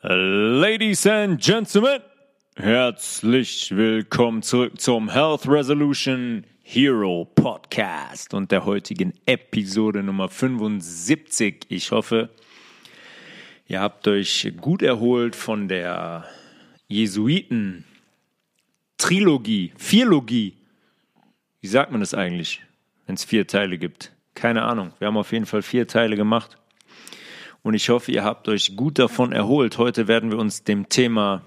Ladies and Gentlemen, herzlich willkommen zurück zum Health Resolution Hero Podcast und der heutigen Episode Nummer 75. Ich hoffe, ihr habt euch gut erholt von der Jesuiten Trilogie, Vierlogie. Wie sagt man das eigentlich, wenn es vier Teile gibt? Keine Ahnung. Wir haben auf jeden Fall vier Teile gemacht. Und ich hoffe, ihr habt euch gut davon erholt. Heute werden wir uns dem Thema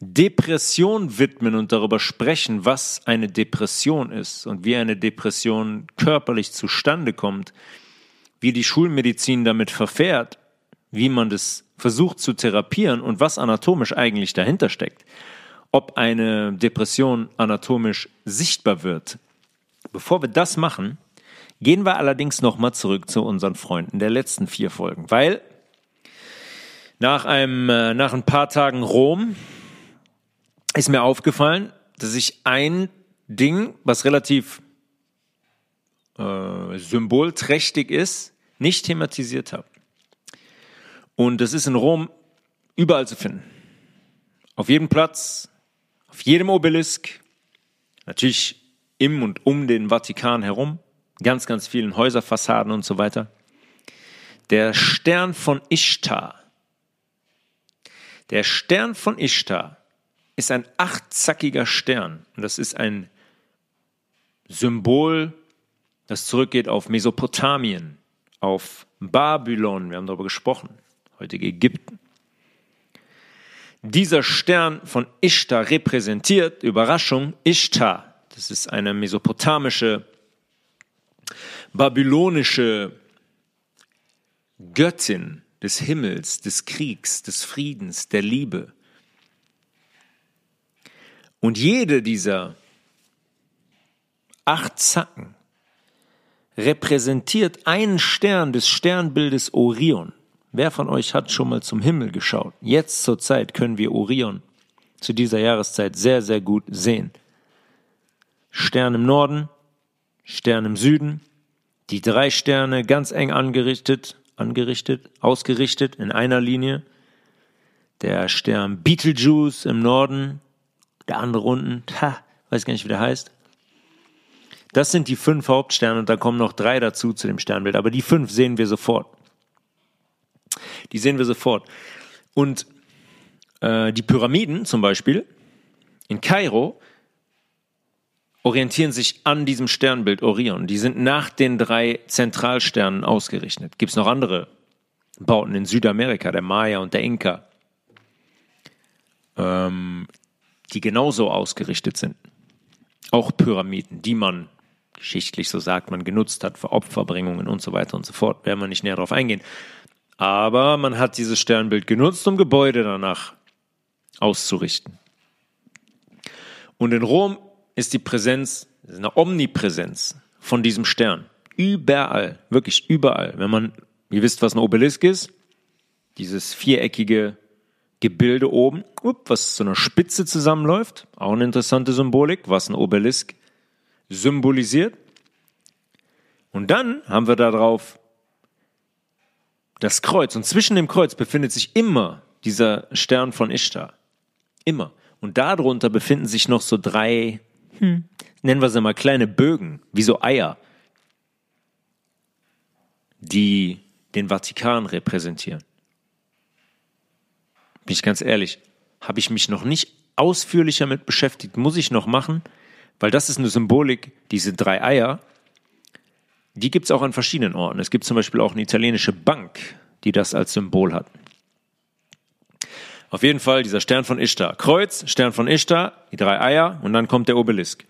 Depression widmen und darüber sprechen, was eine Depression ist und wie eine Depression körperlich zustande kommt, wie die Schulmedizin damit verfährt, wie man das versucht zu therapieren und was anatomisch eigentlich dahinter steckt. Ob eine Depression anatomisch sichtbar wird. Bevor wir das machen, Gehen wir allerdings nochmal zurück zu unseren Freunden der letzten vier Folgen, weil nach, einem, äh, nach ein paar Tagen Rom ist mir aufgefallen, dass ich ein Ding, was relativ äh, symbolträchtig ist, nicht thematisiert habe. Und das ist in Rom überall zu finden. Auf jedem Platz, auf jedem Obelisk, natürlich im und um den Vatikan herum ganz, ganz vielen Häuserfassaden und so weiter. Der Stern von Ishtar. Der Stern von Ishtar ist ein achtzackiger Stern und das ist ein Symbol, das zurückgeht auf Mesopotamien, auf Babylon, wir haben darüber gesprochen, heutige Ägypten. Dieser Stern von Ishtar repräsentiert, Überraschung, Ishtar. Das ist eine mesopotamische babylonische Göttin des Himmels, des Kriegs, des Friedens, der Liebe. Und jede dieser acht Zacken repräsentiert einen Stern des Sternbildes Orion. Wer von euch hat schon mal zum Himmel geschaut? Jetzt zur Zeit können wir Orion zu dieser Jahreszeit sehr, sehr gut sehen. Stern im Norden, Stern im Süden, die drei Sterne ganz eng angerichtet, angerichtet, ausgerichtet in einer Linie. Der Stern Beetlejuice im Norden, der andere unten, ha, weiß gar nicht, wie der heißt. Das sind die fünf Hauptsterne und da kommen noch drei dazu zu dem Sternbild, aber die fünf sehen wir sofort. Die sehen wir sofort. Und äh, die Pyramiden zum Beispiel in Kairo orientieren sich an diesem Sternbild Orion. Die sind nach den drei Zentralsternen ausgerichtet. Gibt es noch andere Bauten in Südamerika, der Maya und der Inka, ähm, die genauso ausgerichtet sind. Auch Pyramiden, die man geschichtlich, so sagt man, genutzt hat für Opferbringungen und so weiter und so fort. Werden wir nicht näher darauf eingehen. Aber man hat dieses Sternbild genutzt, um Gebäude danach auszurichten. Und in Rom ist die Präsenz, eine Omnipräsenz von diesem Stern. Überall, wirklich überall. Wenn man, ihr wisst, was ein Obelisk ist, dieses viereckige Gebilde oben, was zu einer Spitze zusammenläuft, auch eine interessante Symbolik, was ein Obelisk symbolisiert. Und dann haben wir da drauf das Kreuz. Und zwischen dem Kreuz befindet sich immer dieser Stern von Ishtar. Immer. Und darunter befinden sich noch so drei hm. nennen wir sie mal kleine Bögen, wie so Eier, die den Vatikan repräsentieren. Bin ich ganz ehrlich, habe ich mich noch nicht ausführlicher mit beschäftigt, muss ich noch machen, weil das ist eine Symbolik, diese drei Eier, die gibt es auch an verschiedenen Orten. Es gibt zum Beispiel auch eine italienische Bank, die das als Symbol hat. Auf jeden Fall dieser Stern von Ishtar. Kreuz, Stern von Ishtar, die drei Eier und dann kommt der Obelisk.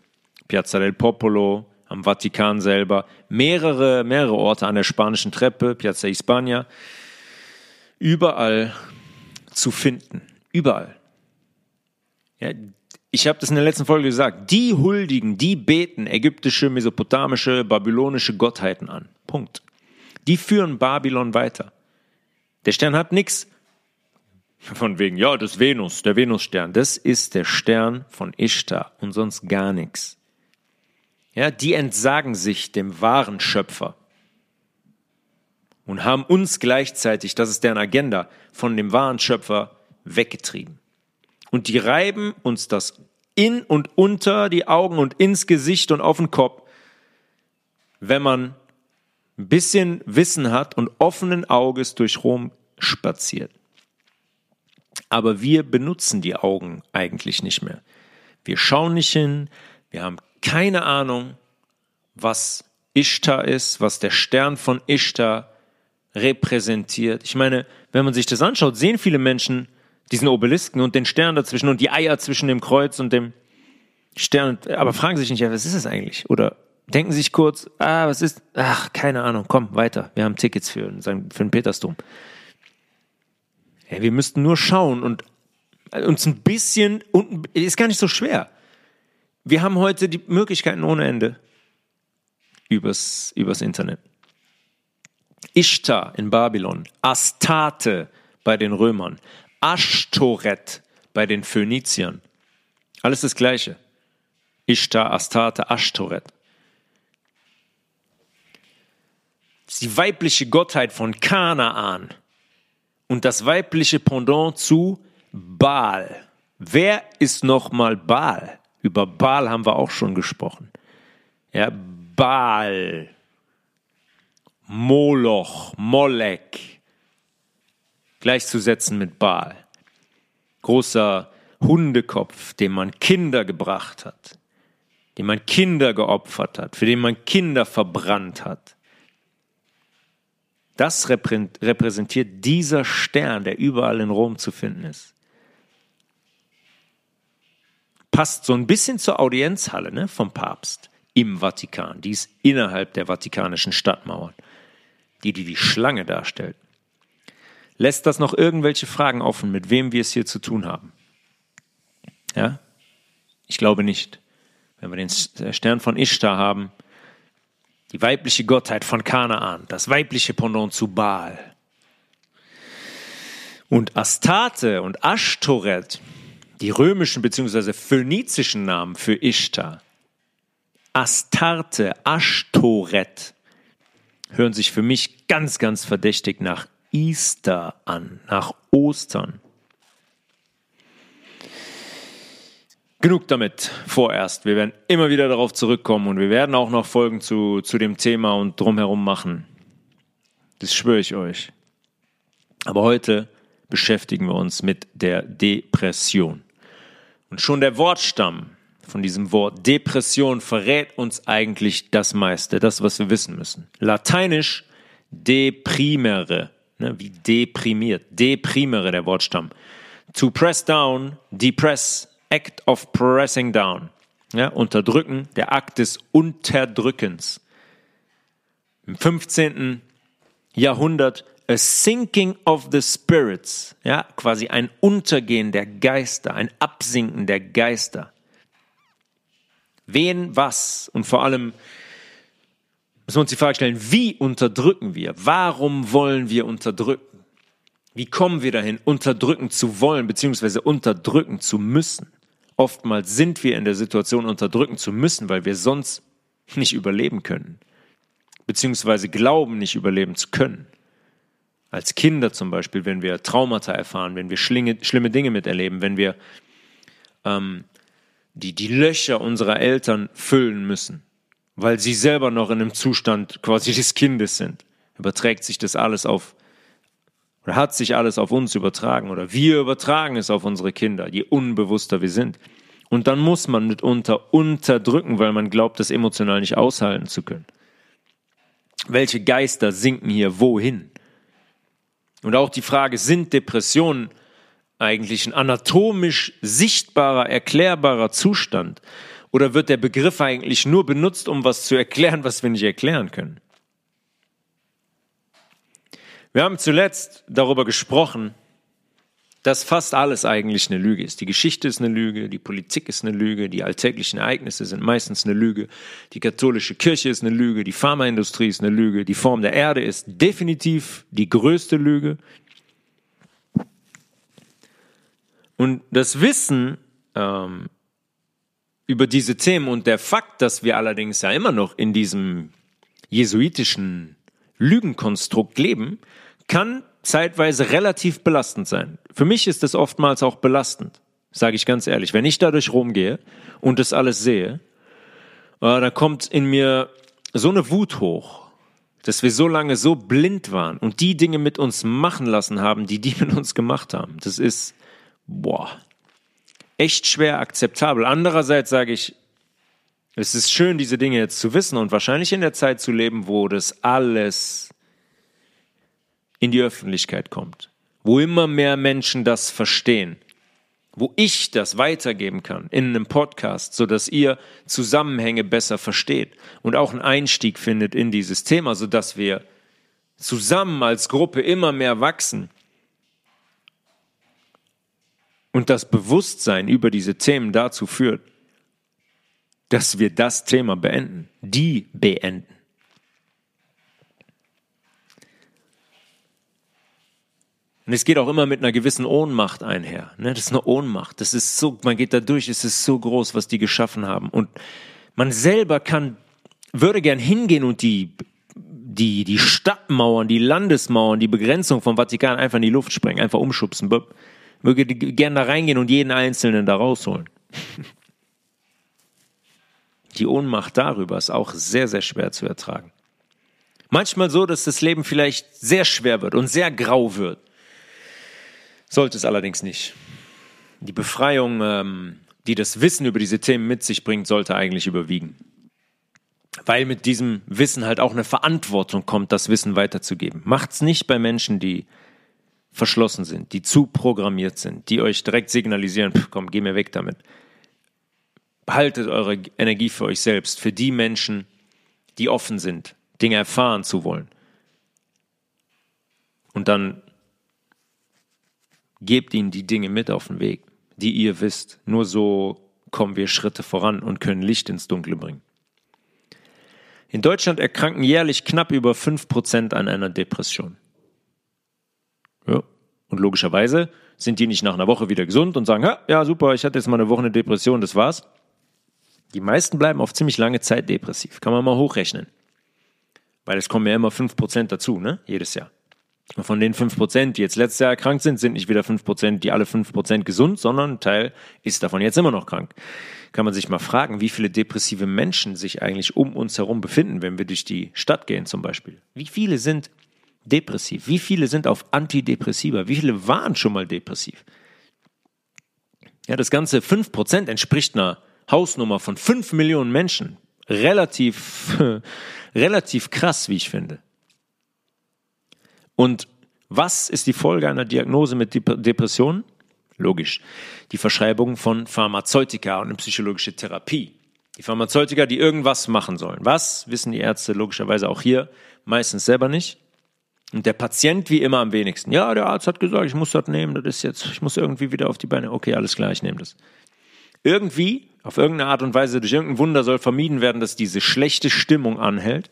Piazza del Popolo, am Vatikan selber, mehrere, mehrere Orte an der spanischen Treppe, Piazza Hispania. Überall zu finden. Überall. Ja, ich habe das in der letzten Folge gesagt. Die huldigen, die beten ägyptische, mesopotamische, babylonische Gottheiten an. Punkt. Die führen Babylon weiter. Der Stern hat nichts von wegen, ja, das Venus, der Venusstern, das ist der Stern von Ishtar und sonst gar nichts. Ja, die entsagen sich dem wahren Schöpfer. und haben uns gleichzeitig, das ist deren Agenda, von dem wahren Schöpfer weggetrieben. Und die reiben uns das in und unter die Augen und ins Gesicht und auf den Kopf, wenn man ein bisschen Wissen hat und offenen Auges durch Rom spaziert. Aber wir benutzen die Augen eigentlich nicht mehr. Wir schauen nicht hin, wir haben keine Ahnung, was Ishtar ist, was der Stern von Ishtar repräsentiert. Ich meine, wenn man sich das anschaut, sehen viele Menschen diesen Obelisken und den Stern dazwischen und die Eier zwischen dem Kreuz und dem Stern, aber fragen sich nicht, ja, was ist es eigentlich? Oder denken sich kurz, ah, was ist, ach, keine Ahnung, komm, weiter, wir haben Tickets für, für den Petersdom. Ja, wir müssten nur schauen und uns ein bisschen, und ist gar nicht so schwer. Wir haben heute die Möglichkeiten ohne Ende übers, übers Internet. Ishtar in Babylon, Astarte bei den Römern, Ashtoret bei den Phöniziern. Alles das Gleiche. Ishtar, Astarte, Ashtoret. Die weibliche Gottheit von Kanaan und das weibliche Pendant zu Baal. Wer ist nochmal Baal? Über Baal haben wir auch schon gesprochen. Ja, Baal. Moloch, Molek, gleichzusetzen mit Baal. Großer Hundekopf, dem man Kinder gebracht hat, dem man Kinder geopfert hat, für den man Kinder verbrannt hat. Das repräsentiert dieser Stern, der überall in Rom zu finden ist. Passt so ein bisschen zur Audienzhalle ne, vom Papst im Vatikan. Die ist innerhalb der vatikanischen Stadtmauern die, die die Schlange darstellt. Lässt das noch irgendwelche Fragen offen, mit wem wir es hier zu tun haben? Ja? Ich glaube nicht. Wenn wir den Stern von Ishtar haben, die weibliche Gottheit von Kanaan, das weibliche Pendant zu Baal. Und Astarte und Ashtoret, die römischen bzw. phönizischen Namen für Ishtar. Astarte, Ashtoret, hören sich für mich ganz, ganz verdächtig nach Easter an, nach Ostern. Genug damit vorerst. Wir werden immer wieder darauf zurückkommen und wir werden auch noch Folgen zu, zu dem Thema und drumherum machen. Das schwöre ich euch. Aber heute beschäftigen wir uns mit der Depression. Und schon der Wortstamm von diesem Wort Depression verrät uns eigentlich das meiste, das, was wir wissen müssen. Lateinisch deprimere, ne, wie deprimiert, deprimere der Wortstamm. To press down, depress, act of pressing down. Ja, unterdrücken, der Akt des Unterdrückens. Im 15. Jahrhundert a sinking of the spirits, ja, quasi ein Untergehen der Geister, ein Absinken der Geister. Wen, was und vor allem müssen wir uns die Frage stellen, wie unterdrücken wir? Warum wollen wir unterdrücken? Wie kommen wir dahin, unterdrücken zu wollen, beziehungsweise unterdrücken zu müssen? Oftmals sind wir in der Situation, unterdrücken zu müssen, weil wir sonst nicht überleben können, beziehungsweise glauben, nicht überleben zu können. Als Kinder zum Beispiel, wenn wir Traumata erfahren, wenn wir schlimme Dinge miterleben, wenn wir ähm, die die Löcher unserer Eltern füllen müssen, weil sie selber noch in einem Zustand quasi des Kindes sind. Überträgt sich das alles auf, oder hat sich alles auf uns übertragen, oder wir übertragen es auf unsere Kinder, je unbewusster wir sind. Und dann muss man mitunter unterdrücken, weil man glaubt, das emotional nicht aushalten zu können. Welche Geister sinken hier wohin? Und auch die Frage, sind Depressionen eigentlich ein anatomisch sichtbarer, erklärbarer Zustand? Oder wird der Begriff eigentlich nur benutzt, um was zu erklären, was wir nicht erklären können? Wir haben zuletzt darüber gesprochen, dass fast alles eigentlich eine Lüge ist. Die Geschichte ist eine Lüge, die Politik ist eine Lüge, die alltäglichen Ereignisse sind meistens eine Lüge, die katholische Kirche ist eine Lüge, die Pharmaindustrie ist eine Lüge, die Form der Erde ist definitiv die größte Lüge, Und das Wissen ähm, über diese Themen und der Fakt, dass wir allerdings ja immer noch in diesem jesuitischen Lügenkonstrukt leben, kann zeitweise relativ belastend sein. Für mich ist es oftmals auch belastend, sage ich ganz ehrlich. Wenn ich dadurch rumgehe und das alles sehe, äh, da kommt in mir so eine Wut hoch, dass wir so lange so blind waren und die Dinge mit uns machen lassen haben, die die mit uns gemacht haben. Das ist, boah, echt schwer akzeptabel. Andererseits sage ich, es ist schön, diese Dinge jetzt zu wissen und wahrscheinlich in der Zeit zu leben, wo das alles in die Öffentlichkeit kommt, wo immer mehr Menschen das verstehen, wo ich das weitergeben kann in einem Podcast, so dass ihr Zusammenhänge besser versteht und auch einen Einstieg findet in dieses Thema, so dass wir zusammen als Gruppe immer mehr wachsen und das Bewusstsein über diese Themen dazu führt, dass wir das Thema beenden, die beenden. Und es geht auch immer mit einer gewissen Ohnmacht einher. Ne? Das ist eine Ohnmacht. Das ist so, man geht da durch, es ist so groß, was die geschaffen haben. Und man selber kann, würde gern hingehen und die, die, die Stadtmauern, die Landesmauern, die Begrenzung vom Vatikan einfach in die Luft sprengen, einfach umschubsen. Möge gern da reingehen und jeden Einzelnen da rausholen. Die Ohnmacht darüber ist auch sehr, sehr schwer zu ertragen. Manchmal so, dass das Leben vielleicht sehr schwer wird und sehr grau wird. Sollte es allerdings nicht. Die Befreiung, ähm, die das Wissen über diese Themen mit sich bringt, sollte eigentlich überwiegen. Weil mit diesem Wissen halt auch eine Verantwortung kommt, das Wissen weiterzugeben. Macht's nicht bei Menschen, die verschlossen sind, die zu programmiert sind, die euch direkt signalisieren, pff, komm, geh mir weg damit. Behaltet eure Energie für euch selbst, für die Menschen, die offen sind, Dinge erfahren zu wollen. Und dann Gebt ihnen die Dinge mit auf den Weg, die ihr wisst. Nur so kommen wir Schritte voran und können Licht ins Dunkle bringen. In Deutschland erkranken jährlich knapp über 5% an einer Depression. Ja. Und logischerweise sind die nicht nach einer Woche wieder gesund und sagen, ja, super, ich hatte jetzt mal eine Woche eine Depression, das war's. Die meisten bleiben auf ziemlich lange Zeit depressiv. Kann man mal hochrechnen. Weil es kommen ja immer 5% dazu, ne? Jedes Jahr. Von den 5%, die jetzt letztes Jahr erkrankt sind, sind nicht wieder 5%, die alle 5% gesund, sondern ein Teil ist davon jetzt immer noch krank. Kann man sich mal fragen, wie viele depressive Menschen sich eigentlich um uns herum befinden, wenn wir durch die Stadt gehen zum Beispiel. Wie viele sind depressiv? Wie viele sind auf Antidepressiva? Wie viele waren schon mal depressiv? Ja, das ganze 5% entspricht einer Hausnummer von 5 Millionen Menschen. Relativ, relativ krass, wie ich finde. Und was ist die Folge einer Diagnose mit Depressionen? Logisch. Die Verschreibung von Pharmazeutika und eine psychologische Therapie. Die Pharmazeutika, die irgendwas machen sollen. Was wissen die Ärzte logischerweise auch hier meistens selber nicht. Und der Patient wie immer am wenigsten. Ja, der Arzt hat gesagt, ich muss das nehmen, das ist jetzt, ich muss irgendwie wieder auf die Beine. Okay, alles klar, ich nehme das. Irgendwie, auf irgendeine Art und Weise, durch irgendein Wunder soll vermieden werden, dass diese schlechte Stimmung anhält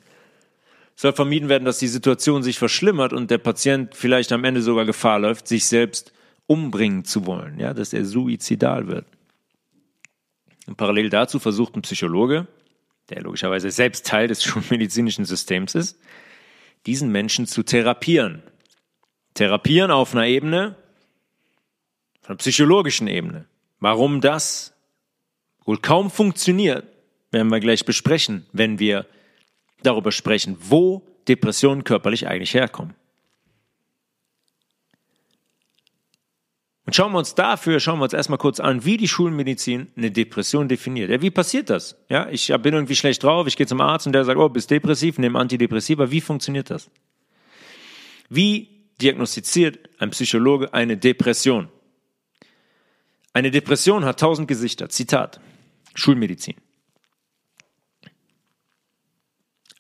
soll vermieden werden, dass die Situation sich verschlimmert und der Patient vielleicht am Ende sogar Gefahr läuft, sich selbst umbringen zu wollen, ja, dass er suizidal wird. Und parallel dazu versucht ein Psychologe, der logischerweise selbst Teil des schulmedizinischen Systems ist, diesen Menschen zu therapieren. Therapieren auf einer Ebene, auf einer psychologischen Ebene. Warum das wohl kaum funktioniert, werden wir gleich besprechen, wenn wir darüber sprechen, wo Depressionen körperlich eigentlich herkommen. Und schauen wir uns dafür, schauen wir uns erstmal kurz an, wie die Schulmedizin eine Depression definiert. Ja, wie passiert das? Ja, ich bin irgendwie schlecht drauf, ich gehe zum Arzt und der sagt, oh, bist depressiv, nimm Antidepressiva. Wie funktioniert das? Wie diagnostiziert ein Psychologe eine Depression? Eine Depression hat tausend Gesichter. Zitat. Schulmedizin.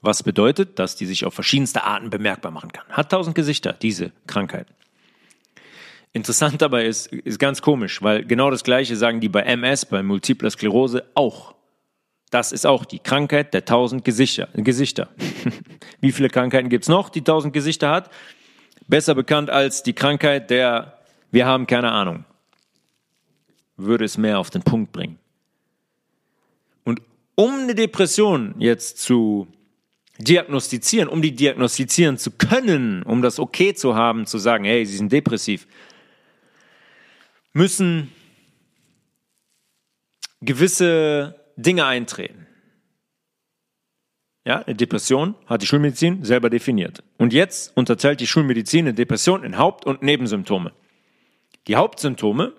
Was bedeutet, dass die sich auf verschiedenste Arten bemerkbar machen kann. Hat tausend Gesichter, diese Krankheit. Interessant dabei ist, ist ganz komisch, weil genau das Gleiche sagen die bei MS, bei Multipler Sklerose auch. Das ist auch die Krankheit der tausend Gesichter. Gesichter. Wie viele Krankheiten gibt's noch, die tausend Gesichter hat? Besser bekannt als die Krankheit der, wir haben keine Ahnung. Würde es mehr auf den Punkt bringen. Und um eine Depression jetzt zu diagnostizieren, um die diagnostizieren zu können, um das okay zu haben, zu sagen, hey, sie sind depressiv, müssen gewisse Dinge eintreten. Ja, eine Depression hat die Schulmedizin selber definiert. Und jetzt unterteilt die Schulmedizin eine Depression in Haupt- und Nebensymptome. Die Hauptsymptome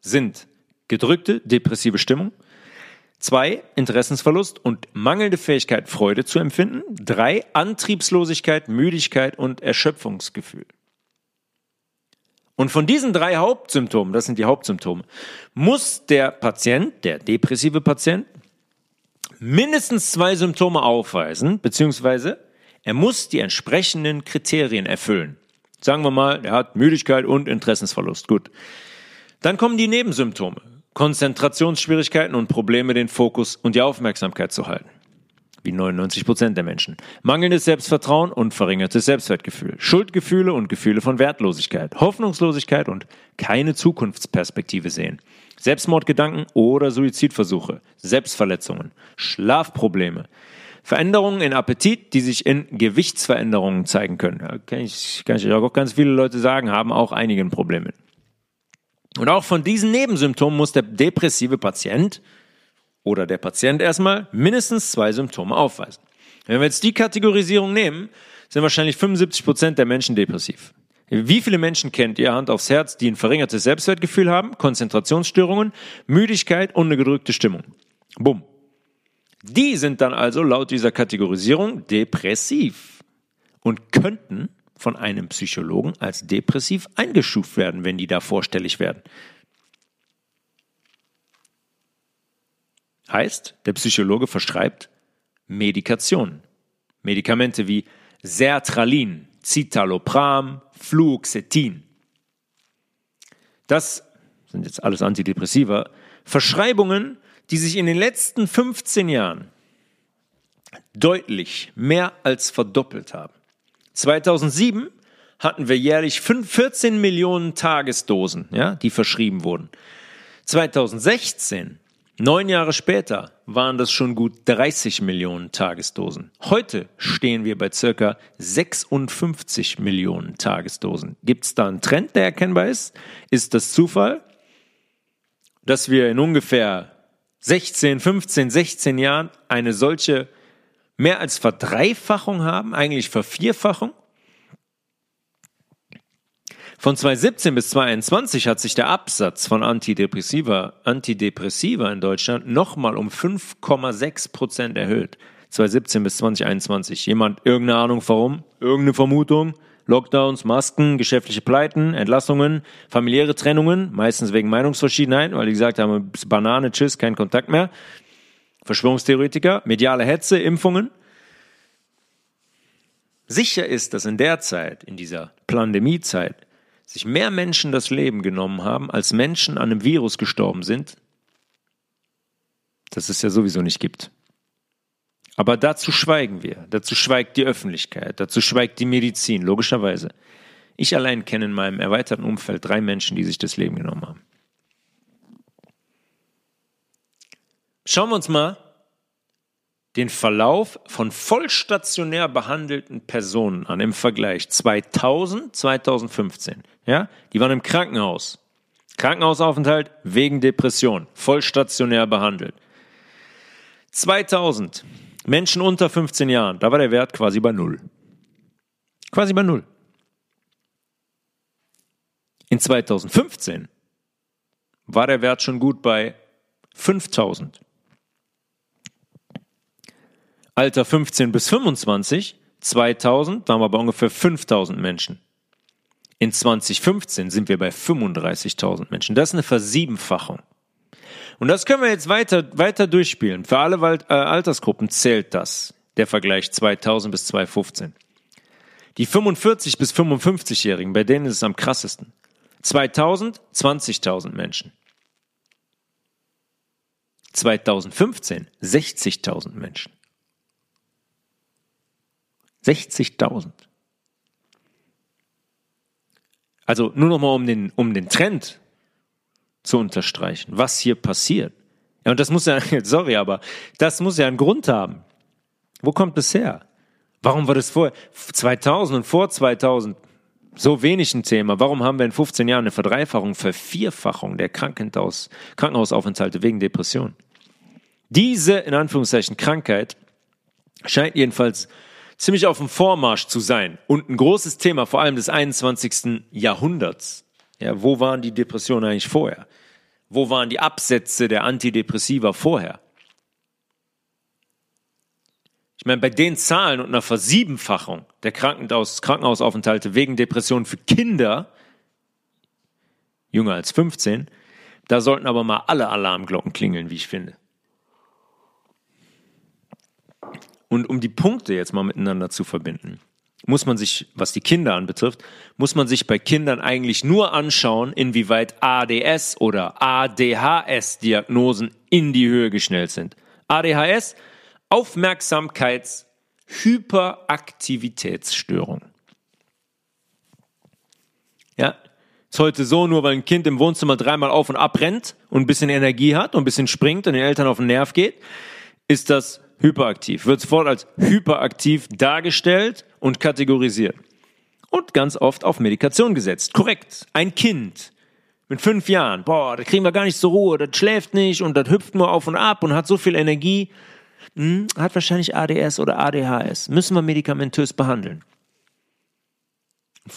sind gedrückte depressive Stimmung, zwei Interessensverlust und mangelnde Fähigkeit, Freude zu empfinden, drei Antriebslosigkeit, Müdigkeit und Erschöpfungsgefühl. Und von diesen drei Hauptsymptomen, das sind die Hauptsymptome, muss der Patient, der depressive Patient, mindestens zwei Symptome aufweisen, beziehungsweise er muss die entsprechenden Kriterien erfüllen. Sagen wir mal, er hat Müdigkeit und Interessensverlust. Gut. Dann kommen die Nebensymptome. Konzentrationsschwierigkeiten und Probleme, den Fokus und die Aufmerksamkeit zu halten wie 99 Prozent der Menschen. Mangelndes Selbstvertrauen und verringertes Selbstwertgefühl. Schuldgefühle und Gefühle von Wertlosigkeit. Hoffnungslosigkeit und keine Zukunftsperspektive sehen. Selbstmordgedanken oder Suizidversuche. Selbstverletzungen. Schlafprobleme. Veränderungen in Appetit, die sich in Gewichtsveränderungen zeigen können. Kann ich, kann ich auch ganz viele Leute sagen, haben auch einige Probleme. Und auch von diesen Nebensymptomen muss der depressive Patient oder der Patient erstmal mindestens zwei Symptome aufweisen. Wenn wir jetzt die Kategorisierung nehmen, sind wahrscheinlich 75 Prozent der Menschen depressiv. Wie viele Menschen kennt ihr Hand aufs Herz, die ein verringertes Selbstwertgefühl haben, Konzentrationsstörungen, Müdigkeit und eine gedrückte Stimmung? Bumm. Die sind dann also laut dieser Kategorisierung depressiv und könnten von einem Psychologen als depressiv eingestuft werden, wenn die da vorstellig werden. Heißt, der Psychologe verschreibt Medikation. Medikamente wie Sertralin, Citalopram, Fluoxetin. Das sind jetzt alles Antidepressiva. Verschreibungen, die sich in den letzten 15 Jahren deutlich mehr als verdoppelt haben. 2007 hatten wir jährlich 14 Millionen Tagesdosen, ja, die verschrieben wurden. 2016 Neun Jahre später waren das schon gut 30 Millionen Tagesdosen. Heute stehen wir bei circa 56 Millionen Tagesdosen. Gibt es da einen Trend, der erkennbar ist? Ist das Zufall, dass wir in ungefähr 16, 15, 16 Jahren eine solche mehr als Verdreifachung haben, eigentlich Vervierfachung? Von 2017 bis 2021 hat sich der Absatz von Antidepressiva, Antidepressiva in Deutschland nochmal um 5,6 Prozent erhöht. 2017 bis 2021. Jemand irgendeine Ahnung warum? Irgendeine Vermutung? Lockdowns, Masken, geschäftliche Pleiten, Entlassungen, familiäre Trennungen, meistens wegen Meinungsverschiedenheit, weil die gesagt haben, Banane, tschüss, kein Kontakt mehr. Verschwörungstheoretiker, mediale Hetze, Impfungen. Sicher ist, dass in der Zeit, in dieser Pandemiezeit, sich mehr Menschen das Leben genommen haben, als Menschen an einem Virus gestorben sind, das es ja sowieso nicht gibt. Aber dazu schweigen wir, dazu schweigt die Öffentlichkeit, dazu schweigt die Medizin, logischerweise. Ich allein kenne in meinem erweiterten Umfeld drei Menschen, die sich das Leben genommen haben. Schauen wir uns mal den Verlauf von vollstationär behandelten Personen an im Vergleich 2000, 2015. Ja, die waren im Krankenhaus. Krankenhausaufenthalt wegen Depression, vollstationär behandelt. 2000 Menschen unter 15 Jahren, da war der Wert quasi bei null. Quasi bei null. In 2015 war der Wert schon gut bei 5000. Alter 15 bis 25, 2000 waren wir bei ungefähr 5000 Menschen. In 2015 sind wir bei 35.000 Menschen. Das ist eine Versiebenfachung. Und das können wir jetzt weiter, weiter durchspielen. Für alle äh, Altersgruppen zählt das, der Vergleich 2000 bis 2015. Die 45 bis 55-Jährigen, bei denen ist es am krassesten. 2000 20.000 Menschen. 2015 60.000 Menschen. 60.000. Also nur noch mal um den, um den Trend zu unterstreichen, was hier passiert. Ja, und das muss ja, sorry, aber das muss ja einen Grund haben. Wo kommt es her? Warum war das vor 2000 und vor 2000 so wenig ein Thema? Warum haben wir in 15 Jahren eine Verdreifachung, Vervierfachung der Krankenhaus, Krankenhausaufenthalte wegen Depression? Diese, in Anführungszeichen, Krankheit scheint jedenfalls ziemlich auf dem Vormarsch zu sein und ein großes Thema, vor allem des 21. Jahrhunderts. Ja, wo waren die Depressionen eigentlich vorher? Wo waren die Absätze der Antidepressiva vorher? Ich meine, bei den Zahlen und einer Versiebenfachung der Krankenhaus Krankenhausaufenthalte wegen Depressionen für Kinder, jünger als 15, da sollten aber mal alle Alarmglocken klingeln, wie ich finde. Und um die Punkte jetzt mal miteinander zu verbinden, muss man sich, was die Kinder anbetrifft, muss man sich bei Kindern eigentlich nur anschauen, inwieweit ADS oder ADHS-Diagnosen in die Höhe geschnellt sind. ADHS, Aufmerksamkeitshyperaktivitätsstörung. Ja, ist heute so, nur weil ein Kind im Wohnzimmer dreimal auf und ab rennt und ein bisschen Energie hat und ein bisschen springt und den Eltern auf den Nerv geht, ist das hyperaktiv, wird sofort als hyperaktiv dargestellt und kategorisiert. Und ganz oft auf Medikation gesetzt. Korrekt. Ein Kind mit fünf Jahren, boah, da kriegen wir gar nicht zur Ruhe, das schläft nicht und das hüpft nur auf und ab und hat so viel Energie, hm, hat wahrscheinlich ADS oder ADHS. Müssen wir medikamentös behandeln.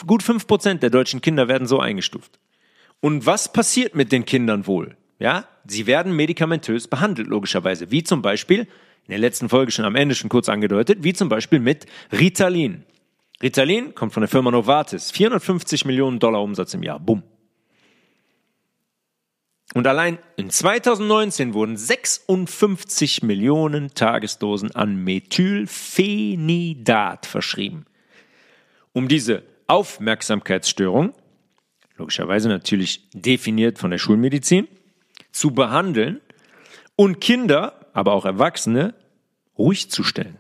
Gut fünf Prozent der deutschen Kinder werden so eingestuft. Und was passiert mit den Kindern wohl? Ja, sie werden medikamentös behandelt, logischerweise. Wie zum Beispiel in der letzten Folge schon am Ende schon kurz angedeutet, wie zum Beispiel mit Ritalin. Ritalin kommt von der Firma Novartis. 450 Millionen Dollar Umsatz im Jahr. Bumm. Und allein in 2019 wurden 56 Millionen Tagesdosen an Methylphenidat verschrieben. Um diese Aufmerksamkeitsstörung, logischerweise natürlich definiert von der Schulmedizin, zu behandeln und Kinder aber auch Erwachsene ruhig zu stellen.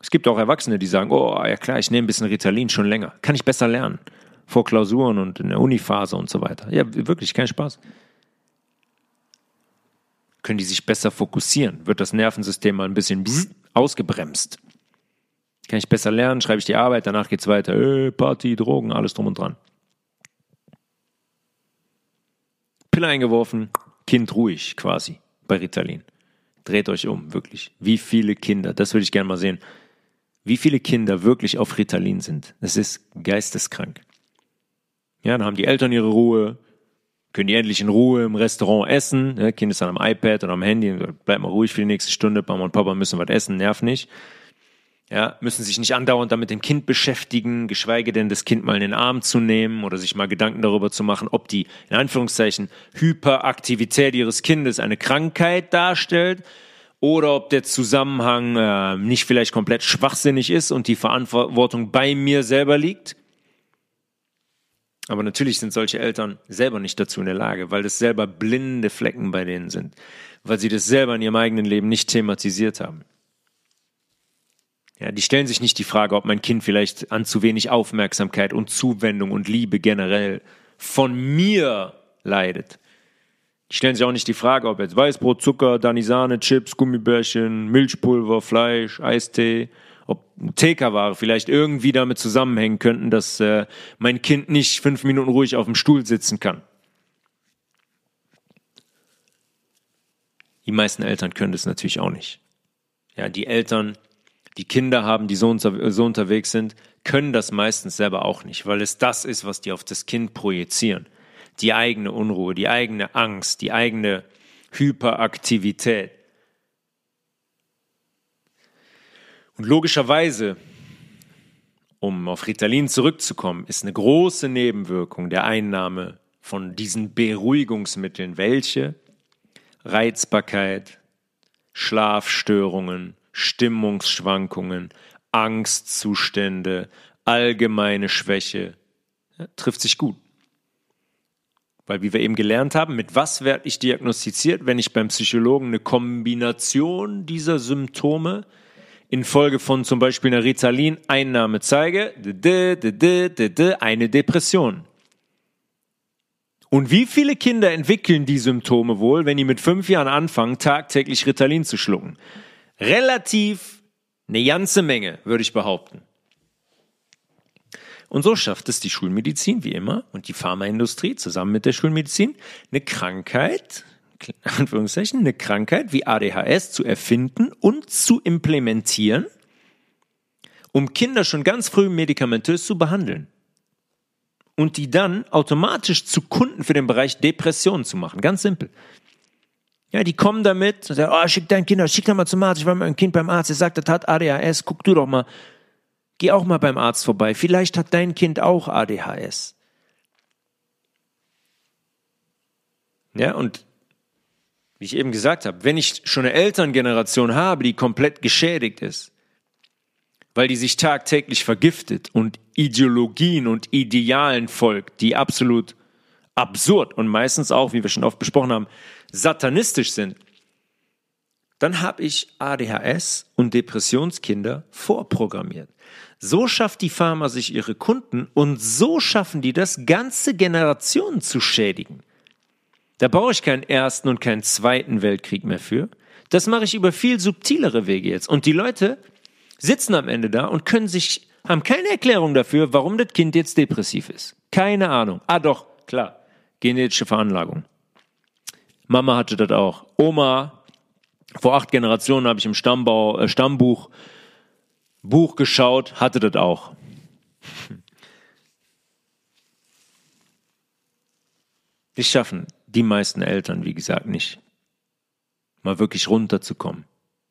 Es gibt auch Erwachsene, die sagen, oh ja klar, ich nehme ein bisschen Ritalin schon länger. Kann ich besser lernen. Vor Klausuren und in der Uniphase und so weiter. Ja, wirklich, kein Spaß. Können die sich besser fokussieren? Wird das Nervensystem mal ein bisschen ausgebremst? Kann ich besser lernen? Schreibe ich die Arbeit, danach geht's weiter. Äh, Party, Drogen, alles drum und dran. Pille eingeworfen, Kind ruhig quasi bei Ritalin. Dreht euch um, wirklich. Wie viele Kinder, das würde ich gerne mal sehen, wie viele Kinder wirklich auf Ritalin sind. Das ist geisteskrank. Ja, dann haben die Eltern ihre Ruhe, können die endlich in Ruhe im Restaurant essen. Ja, kind ist dann am iPad oder am Handy, bleibt mal ruhig für die nächste Stunde, Mama und Papa müssen was essen, nerv nicht. Ja, müssen sich nicht andauernd damit dem Kind beschäftigen, geschweige denn das Kind mal in den Arm zu nehmen oder sich mal Gedanken darüber zu machen, ob die, in Anführungszeichen, Hyperaktivität ihres Kindes eine Krankheit darstellt oder ob der Zusammenhang äh, nicht vielleicht komplett schwachsinnig ist und die Verantwortung bei mir selber liegt. Aber natürlich sind solche Eltern selber nicht dazu in der Lage, weil das selber blinde Flecken bei denen sind, weil sie das selber in ihrem eigenen Leben nicht thematisiert haben. Ja, die stellen sich nicht die Frage, ob mein Kind vielleicht an zu wenig Aufmerksamkeit und Zuwendung und Liebe generell von mir leidet. Die stellen sich auch nicht die Frage, ob jetzt Weißbrot, Zucker, Danisane, Chips, Gummibärchen, Milchpulver, Fleisch, Eistee, ob TK-Ware vielleicht irgendwie damit zusammenhängen könnten, dass äh, mein Kind nicht fünf Minuten ruhig auf dem Stuhl sitzen kann. Die meisten Eltern können das natürlich auch nicht. Ja, die Eltern die Kinder haben, die so, unter, so unterwegs sind, können das meistens selber auch nicht, weil es das ist, was die auf das Kind projizieren. Die eigene Unruhe, die eigene Angst, die eigene Hyperaktivität. Und logischerweise, um auf Ritalin zurückzukommen, ist eine große Nebenwirkung der Einnahme von diesen Beruhigungsmitteln, welche Reizbarkeit, Schlafstörungen, Stimmungsschwankungen, Angstzustände, allgemeine Schwäche. Ja, trifft sich gut. Weil, wie wir eben gelernt haben, mit was werde ich diagnostiziert, wenn ich beim Psychologen eine Kombination dieser Symptome infolge von zum Beispiel einer Ritalin-Einnahme zeige? Eine Depression. Und wie viele Kinder entwickeln die Symptome wohl, wenn die mit fünf Jahren anfangen, tagtäglich Ritalin zu schlucken? Relativ Eine ganze Menge, würde ich behaupten. Und so schafft es die Schulmedizin, wie immer, und die Pharmaindustrie zusammen mit der Schulmedizin, eine Krankheit, Anführungszeichen, eine Krankheit wie ADHS zu erfinden und zu implementieren, um Kinder schon ganz früh medikamentös zu behandeln. Und die dann automatisch zu Kunden für den Bereich Depression zu machen. Ganz simpel. Ja, die kommen damit, sagen, oh, schick dein Kind, schick doch mal zum Arzt. Ich war mit meinem Kind beim Arzt, er sagt, das hat ADHS, guck du doch mal. Geh auch mal beim Arzt vorbei. Vielleicht hat dein Kind auch ADHS. Ja, und wie ich eben gesagt habe, wenn ich schon eine Elterngeneration habe, die komplett geschädigt ist, weil die sich tagtäglich vergiftet und Ideologien und Idealen folgt, die absolut absurd und meistens auch, wie wir schon oft besprochen haben, satanistisch sind, dann habe ich ADHS und Depressionskinder vorprogrammiert. So schafft die Pharma sich ihre Kunden und so schaffen die das, ganze Generationen zu schädigen. Da brauche ich keinen ersten und keinen zweiten Weltkrieg mehr für. Das mache ich über viel subtilere Wege jetzt. Und die Leute sitzen am Ende da und können sich, haben keine Erklärung dafür, warum das Kind jetzt depressiv ist. Keine Ahnung. Ah doch, klar. Genetische Veranlagung. Mama hatte das auch. Oma, vor acht Generationen habe ich im Stammbau, äh, Stammbuch Buch geschaut, hatte das auch. Das schaffen die meisten Eltern, wie gesagt, nicht. Mal wirklich runterzukommen,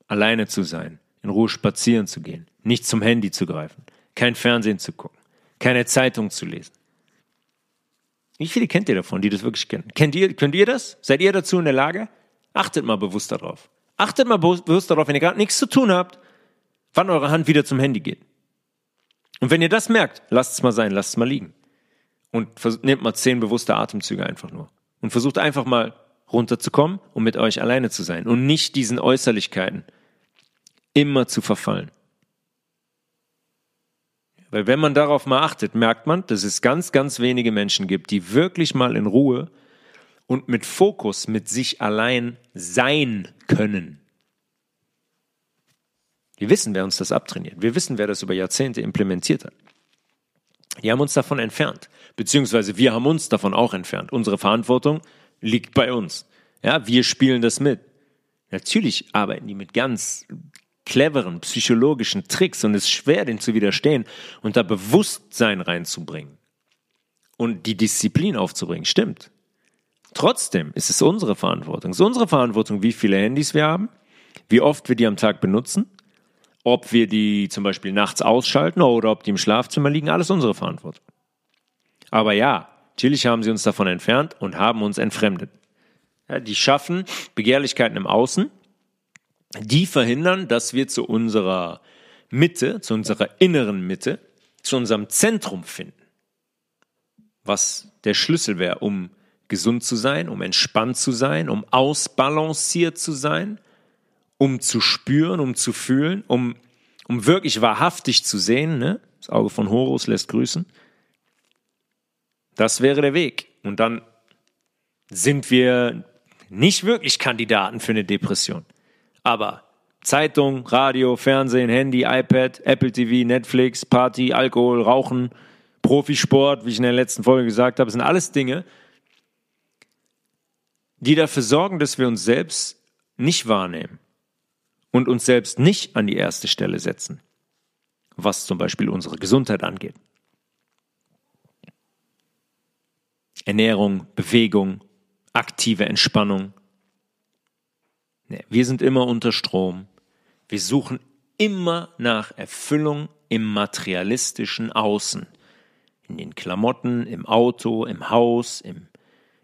alleine zu sein, in Ruhe spazieren zu gehen, nicht zum Handy zu greifen, kein Fernsehen zu gucken, keine Zeitung zu lesen. Wie viele kennt ihr davon, die das wirklich kennen? Kennt ihr, könnt ihr das? Seid ihr dazu in der Lage? Achtet mal bewusst darauf. Achtet mal bewusst darauf, wenn ihr gerade nichts zu tun habt, wann eure Hand wieder zum Handy geht. Und wenn ihr das merkt, lasst es mal sein, lasst es mal liegen. Und nehmt mal zehn bewusste Atemzüge einfach nur. Und versucht einfach mal runterzukommen und mit euch alleine zu sein und nicht diesen Äußerlichkeiten immer zu verfallen. Weil wenn man darauf mal achtet, merkt man, dass es ganz, ganz wenige Menschen gibt, die wirklich mal in Ruhe und mit Fokus mit sich allein sein können. Wir wissen, wer uns das abtrainiert. Wir wissen, wer das über Jahrzehnte implementiert hat. Die haben uns davon entfernt. Beziehungsweise wir haben uns davon auch entfernt. Unsere Verantwortung liegt bei uns. Ja, wir spielen das mit. Natürlich arbeiten die mit ganz cleveren psychologischen Tricks und es ist schwer, den zu widerstehen und da Bewusstsein reinzubringen und die Disziplin aufzubringen. Stimmt. Trotzdem ist es unsere Verantwortung. Es ist unsere Verantwortung, wie viele Handys wir haben, wie oft wir die am Tag benutzen, ob wir die zum Beispiel nachts ausschalten oder ob die im Schlafzimmer liegen, alles unsere Verantwortung. Aber ja, natürlich haben sie uns davon entfernt und haben uns entfremdet. Ja, die schaffen Begehrlichkeiten im Außen, die verhindern, dass wir zu unserer Mitte, zu unserer inneren Mitte, zu unserem Zentrum finden. Was der Schlüssel wäre, um gesund zu sein, um entspannt zu sein, um ausbalanciert zu sein, um zu spüren, um zu fühlen, um, um wirklich wahrhaftig zu sehen. Ne? Das Auge von Horus lässt grüßen. Das wäre der Weg. Und dann sind wir nicht wirklich Kandidaten für eine Depression. Aber Zeitung, Radio, Fernsehen, Handy, iPad, Apple TV, Netflix, Party, Alkohol, Rauchen, Profisport, wie ich in der letzten Folge gesagt habe, sind alles Dinge, die dafür sorgen, dass wir uns selbst nicht wahrnehmen und uns selbst nicht an die erste Stelle setzen, was zum Beispiel unsere Gesundheit angeht. Ernährung, Bewegung, aktive Entspannung. Wir sind immer unter Strom. Wir suchen immer nach Erfüllung im materialistischen Außen. In den Klamotten, im Auto, im Haus, im,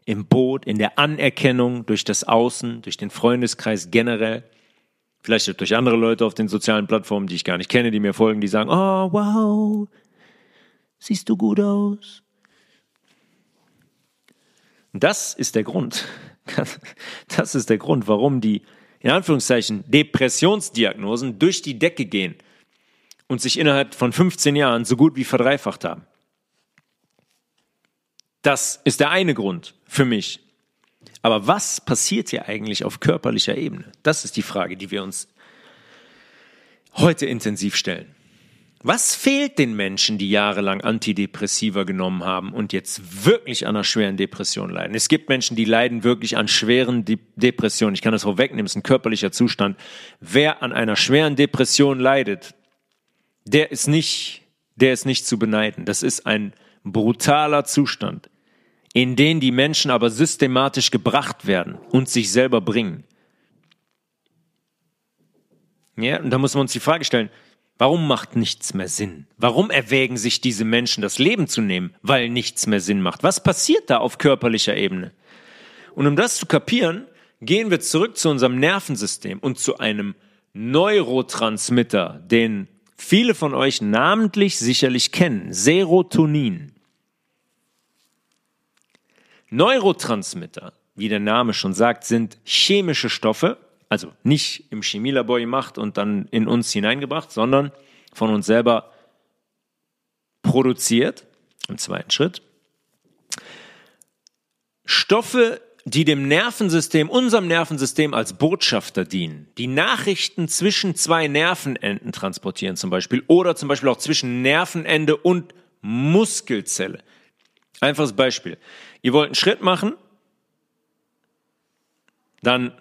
im Boot, in der Anerkennung durch das Außen, durch den Freundeskreis generell. Vielleicht durch andere Leute auf den sozialen Plattformen, die ich gar nicht kenne, die mir folgen, die sagen, oh, wow, siehst du gut aus. Das ist der Grund. Das ist der Grund, warum die, in Anführungszeichen, Depressionsdiagnosen durch die Decke gehen und sich innerhalb von 15 Jahren so gut wie verdreifacht haben. Das ist der eine Grund für mich. Aber was passiert hier eigentlich auf körperlicher Ebene? Das ist die Frage, die wir uns heute intensiv stellen. Was fehlt den Menschen, die jahrelang Antidepressiva genommen haben und jetzt wirklich an einer schweren Depression leiden? Es gibt Menschen, die leiden wirklich an schweren De Depressionen. Ich kann das vorwegnehmen, es ist ein körperlicher Zustand. Wer an einer schweren Depression leidet, der ist nicht, der ist nicht zu beneiden. Das ist ein brutaler Zustand, in den die Menschen aber systematisch gebracht werden und sich selber bringen. Ja, und da muss man uns die Frage stellen, Warum macht nichts mehr Sinn? Warum erwägen sich diese Menschen, das Leben zu nehmen, weil nichts mehr Sinn macht? Was passiert da auf körperlicher Ebene? Und um das zu kapieren, gehen wir zurück zu unserem Nervensystem und zu einem Neurotransmitter, den viele von euch namentlich sicherlich kennen, Serotonin. Neurotransmitter, wie der Name schon sagt, sind chemische Stoffe, also nicht im Chemielabor gemacht und dann in uns hineingebracht, sondern von uns selber produziert, im zweiten Schritt. Stoffe, die dem Nervensystem, unserem Nervensystem als Botschafter dienen, die Nachrichten zwischen zwei Nervenenden transportieren zum Beispiel oder zum Beispiel auch zwischen Nervenende und Muskelzelle. Einfaches Beispiel. Ihr wollt einen Schritt machen, dann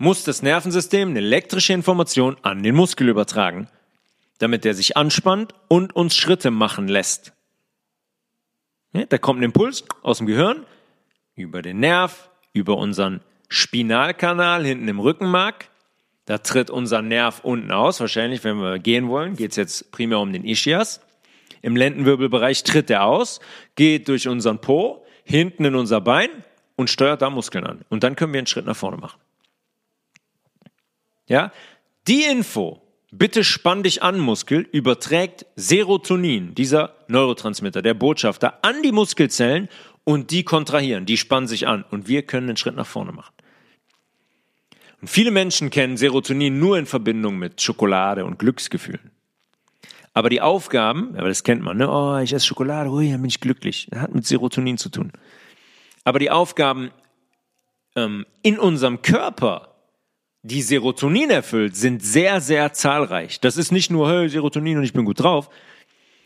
muss das Nervensystem eine elektrische Information an den Muskel übertragen, damit der sich anspannt und uns Schritte machen lässt. Da kommt ein Impuls aus dem Gehirn, über den Nerv, über unseren Spinalkanal hinten im Rückenmark. Da tritt unser Nerv unten aus. Wahrscheinlich, wenn wir gehen wollen, geht es jetzt primär um den Ischias. Im Lendenwirbelbereich tritt er aus, geht durch unseren Po, hinten in unser Bein und steuert da Muskeln an. Und dann können wir einen Schritt nach vorne machen. Ja, die Info, bitte spann dich an Muskel, überträgt Serotonin, dieser Neurotransmitter, der Botschafter, an die Muskelzellen und die kontrahieren, die spannen sich an und wir können einen Schritt nach vorne machen. Und viele Menschen kennen Serotonin nur in Verbindung mit Schokolade und Glücksgefühlen. Aber die Aufgaben, aber das kennt man, ne? oh, ich esse Schokolade, oh, dann bin ich glücklich. Das hat mit Serotonin zu tun. Aber die Aufgaben ähm, in unserem Körper die Serotonin erfüllt, sind sehr, sehr zahlreich. Das ist nicht nur hey, Serotonin und ich bin gut drauf.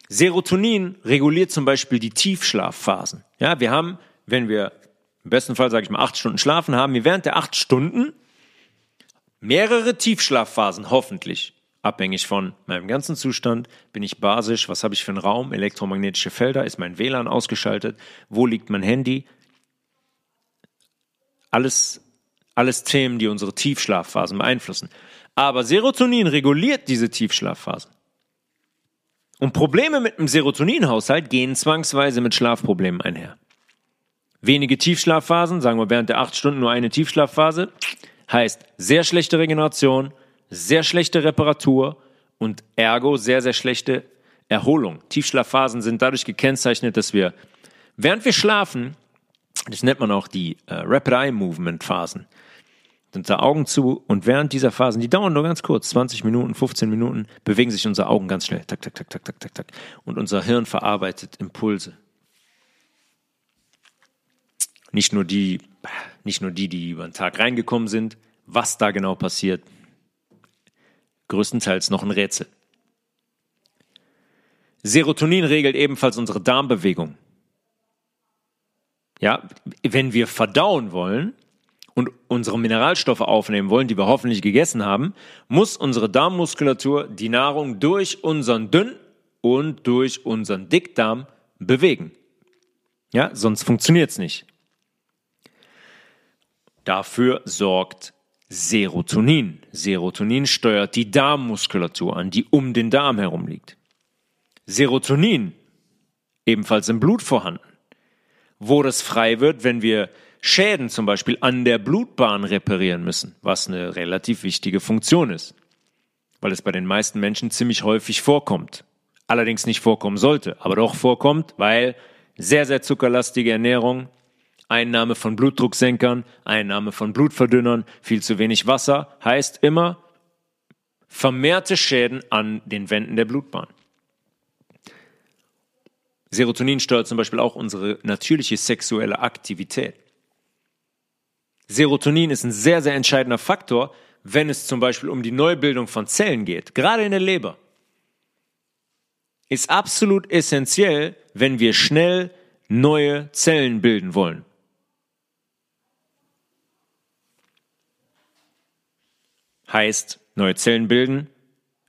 Serotonin reguliert zum Beispiel die Tiefschlafphasen. Ja, wir haben, wenn wir im besten Fall, sage ich mal, acht Stunden schlafen, haben wir während der acht Stunden mehrere Tiefschlafphasen, hoffentlich. Abhängig von meinem ganzen Zustand, bin ich basisch, was habe ich für einen Raum, elektromagnetische Felder, ist mein WLAN ausgeschaltet, wo liegt mein Handy. Alles alles Themen, die unsere Tiefschlafphasen beeinflussen. Aber Serotonin reguliert diese Tiefschlafphasen. Und Probleme mit dem Serotoninhaushalt gehen zwangsweise mit Schlafproblemen einher. Wenige Tiefschlafphasen, sagen wir während der acht Stunden nur eine Tiefschlafphase, heißt sehr schlechte Regeneration, sehr schlechte Reparatur und ergo sehr, sehr schlechte Erholung. Tiefschlafphasen sind dadurch gekennzeichnet, dass wir, während wir schlafen, das nennt man auch die äh, Rapid Eye Movement Phasen, unsere Augen zu und während dieser Phasen, die dauern nur ganz kurz, 20 Minuten, 15 Minuten, bewegen sich unsere Augen ganz schnell. Tak, tak, tak, tak, tak, tak, tak. Und unser Hirn verarbeitet Impulse. Nicht nur die, nicht nur die, die über den Tag reingekommen sind, was da genau passiert, größtenteils noch ein Rätsel. Serotonin regelt ebenfalls unsere Darmbewegung. Ja, wenn wir verdauen wollen, und unsere Mineralstoffe aufnehmen wollen, die wir hoffentlich gegessen haben, muss unsere Darmmuskulatur die Nahrung durch unseren Dünn- und durch unseren Dickdarm bewegen. Ja, sonst funktioniert es nicht. Dafür sorgt Serotonin. Serotonin steuert die Darmmuskulatur an, die um den Darm herum liegt. Serotonin, ebenfalls im Blut vorhanden. Wo das frei wird, wenn wir Schäden zum Beispiel an der Blutbahn reparieren müssen, was eine relativ wichtige Funktion ist, weil es bei den meisten Menschen ziemlich häufig vorkommt. Allerdings nicht vorkommen sollte, aber doch vorkommt, weil sehr, sehr zuckerlastige Ernährung, Einnahme von Blutdrucksenkern, Einnahme von Blutverdünnern, viel zu wenig Wasser, heißt immer vermehrte Schäden an den Wänden der Blutbahn. Serotonin steuert zum Beispiel auch unsere natürliche sexuelle Aktivität. Serotonin ist ein sehr, sehr entscheidender Faktor, wenn es zum Beispiel um die Neubildung von Zellen geht, gerade in der Leber, ist absolut essentiell, wenn wir schnell neue Zellen bilden wollen. Heißt, neue Zellen bilden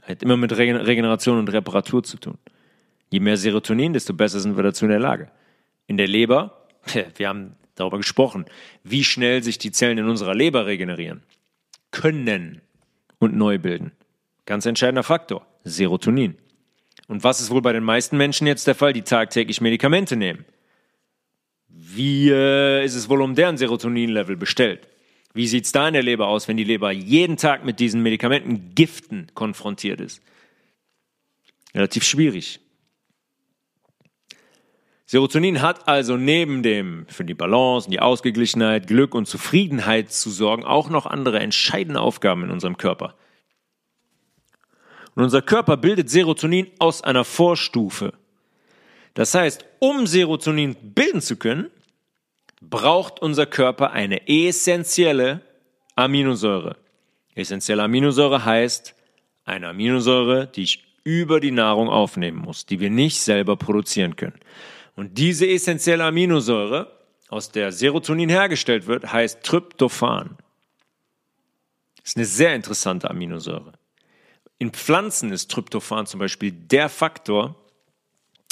hat immer mit Regeneration und Reparatur zu tun. Je mehr Serotonin, desto besser sind wir dazu in der Lage. In der Leber, wir haben darüber gesprochen, wie schnell sich die Zellen in unserer Leber regenerieren können und neu bilden. Ganz entscheidender Faktor, Serotonin. Und was ist wohl bei den meisten Menschen jetzt der Fall, die tagtäglich Medikamente nehmen? Wie äh, ist es wohl um deren Serotoninlevel bestellt? Wie sieht es da in der Leber aus, wenn die Leber jeden Tag mit diesen Medikamenten Giften konfrontiert ist? Relativ schwierig. Serotonin hat also neben dem für die Balance, die Ausgeglichenheit, Glück und Zufriedenheit zu sorgen auch noch andere entscheidende Aufgaben in unserem Körper. Und unser Körper bildet Serotonin aus einer Vorstufe. Das heißt, um Serotonin bilden zu können, braucht unser Körper eine essentielle Aminosäure. Essentielle Aminosäure heißt eine Aminosäure, die ich über die Nahrung aufnehmen muss, die wir nicht selber produzieren können. Und diese essentielle Aminosäure, aus der Serotonin hergestellt wird, heißt Tryptophan. Das ist eine sehr interessante Aminosäure. In Pflanzen ist Tryptophan zum Beispiel der Faktor,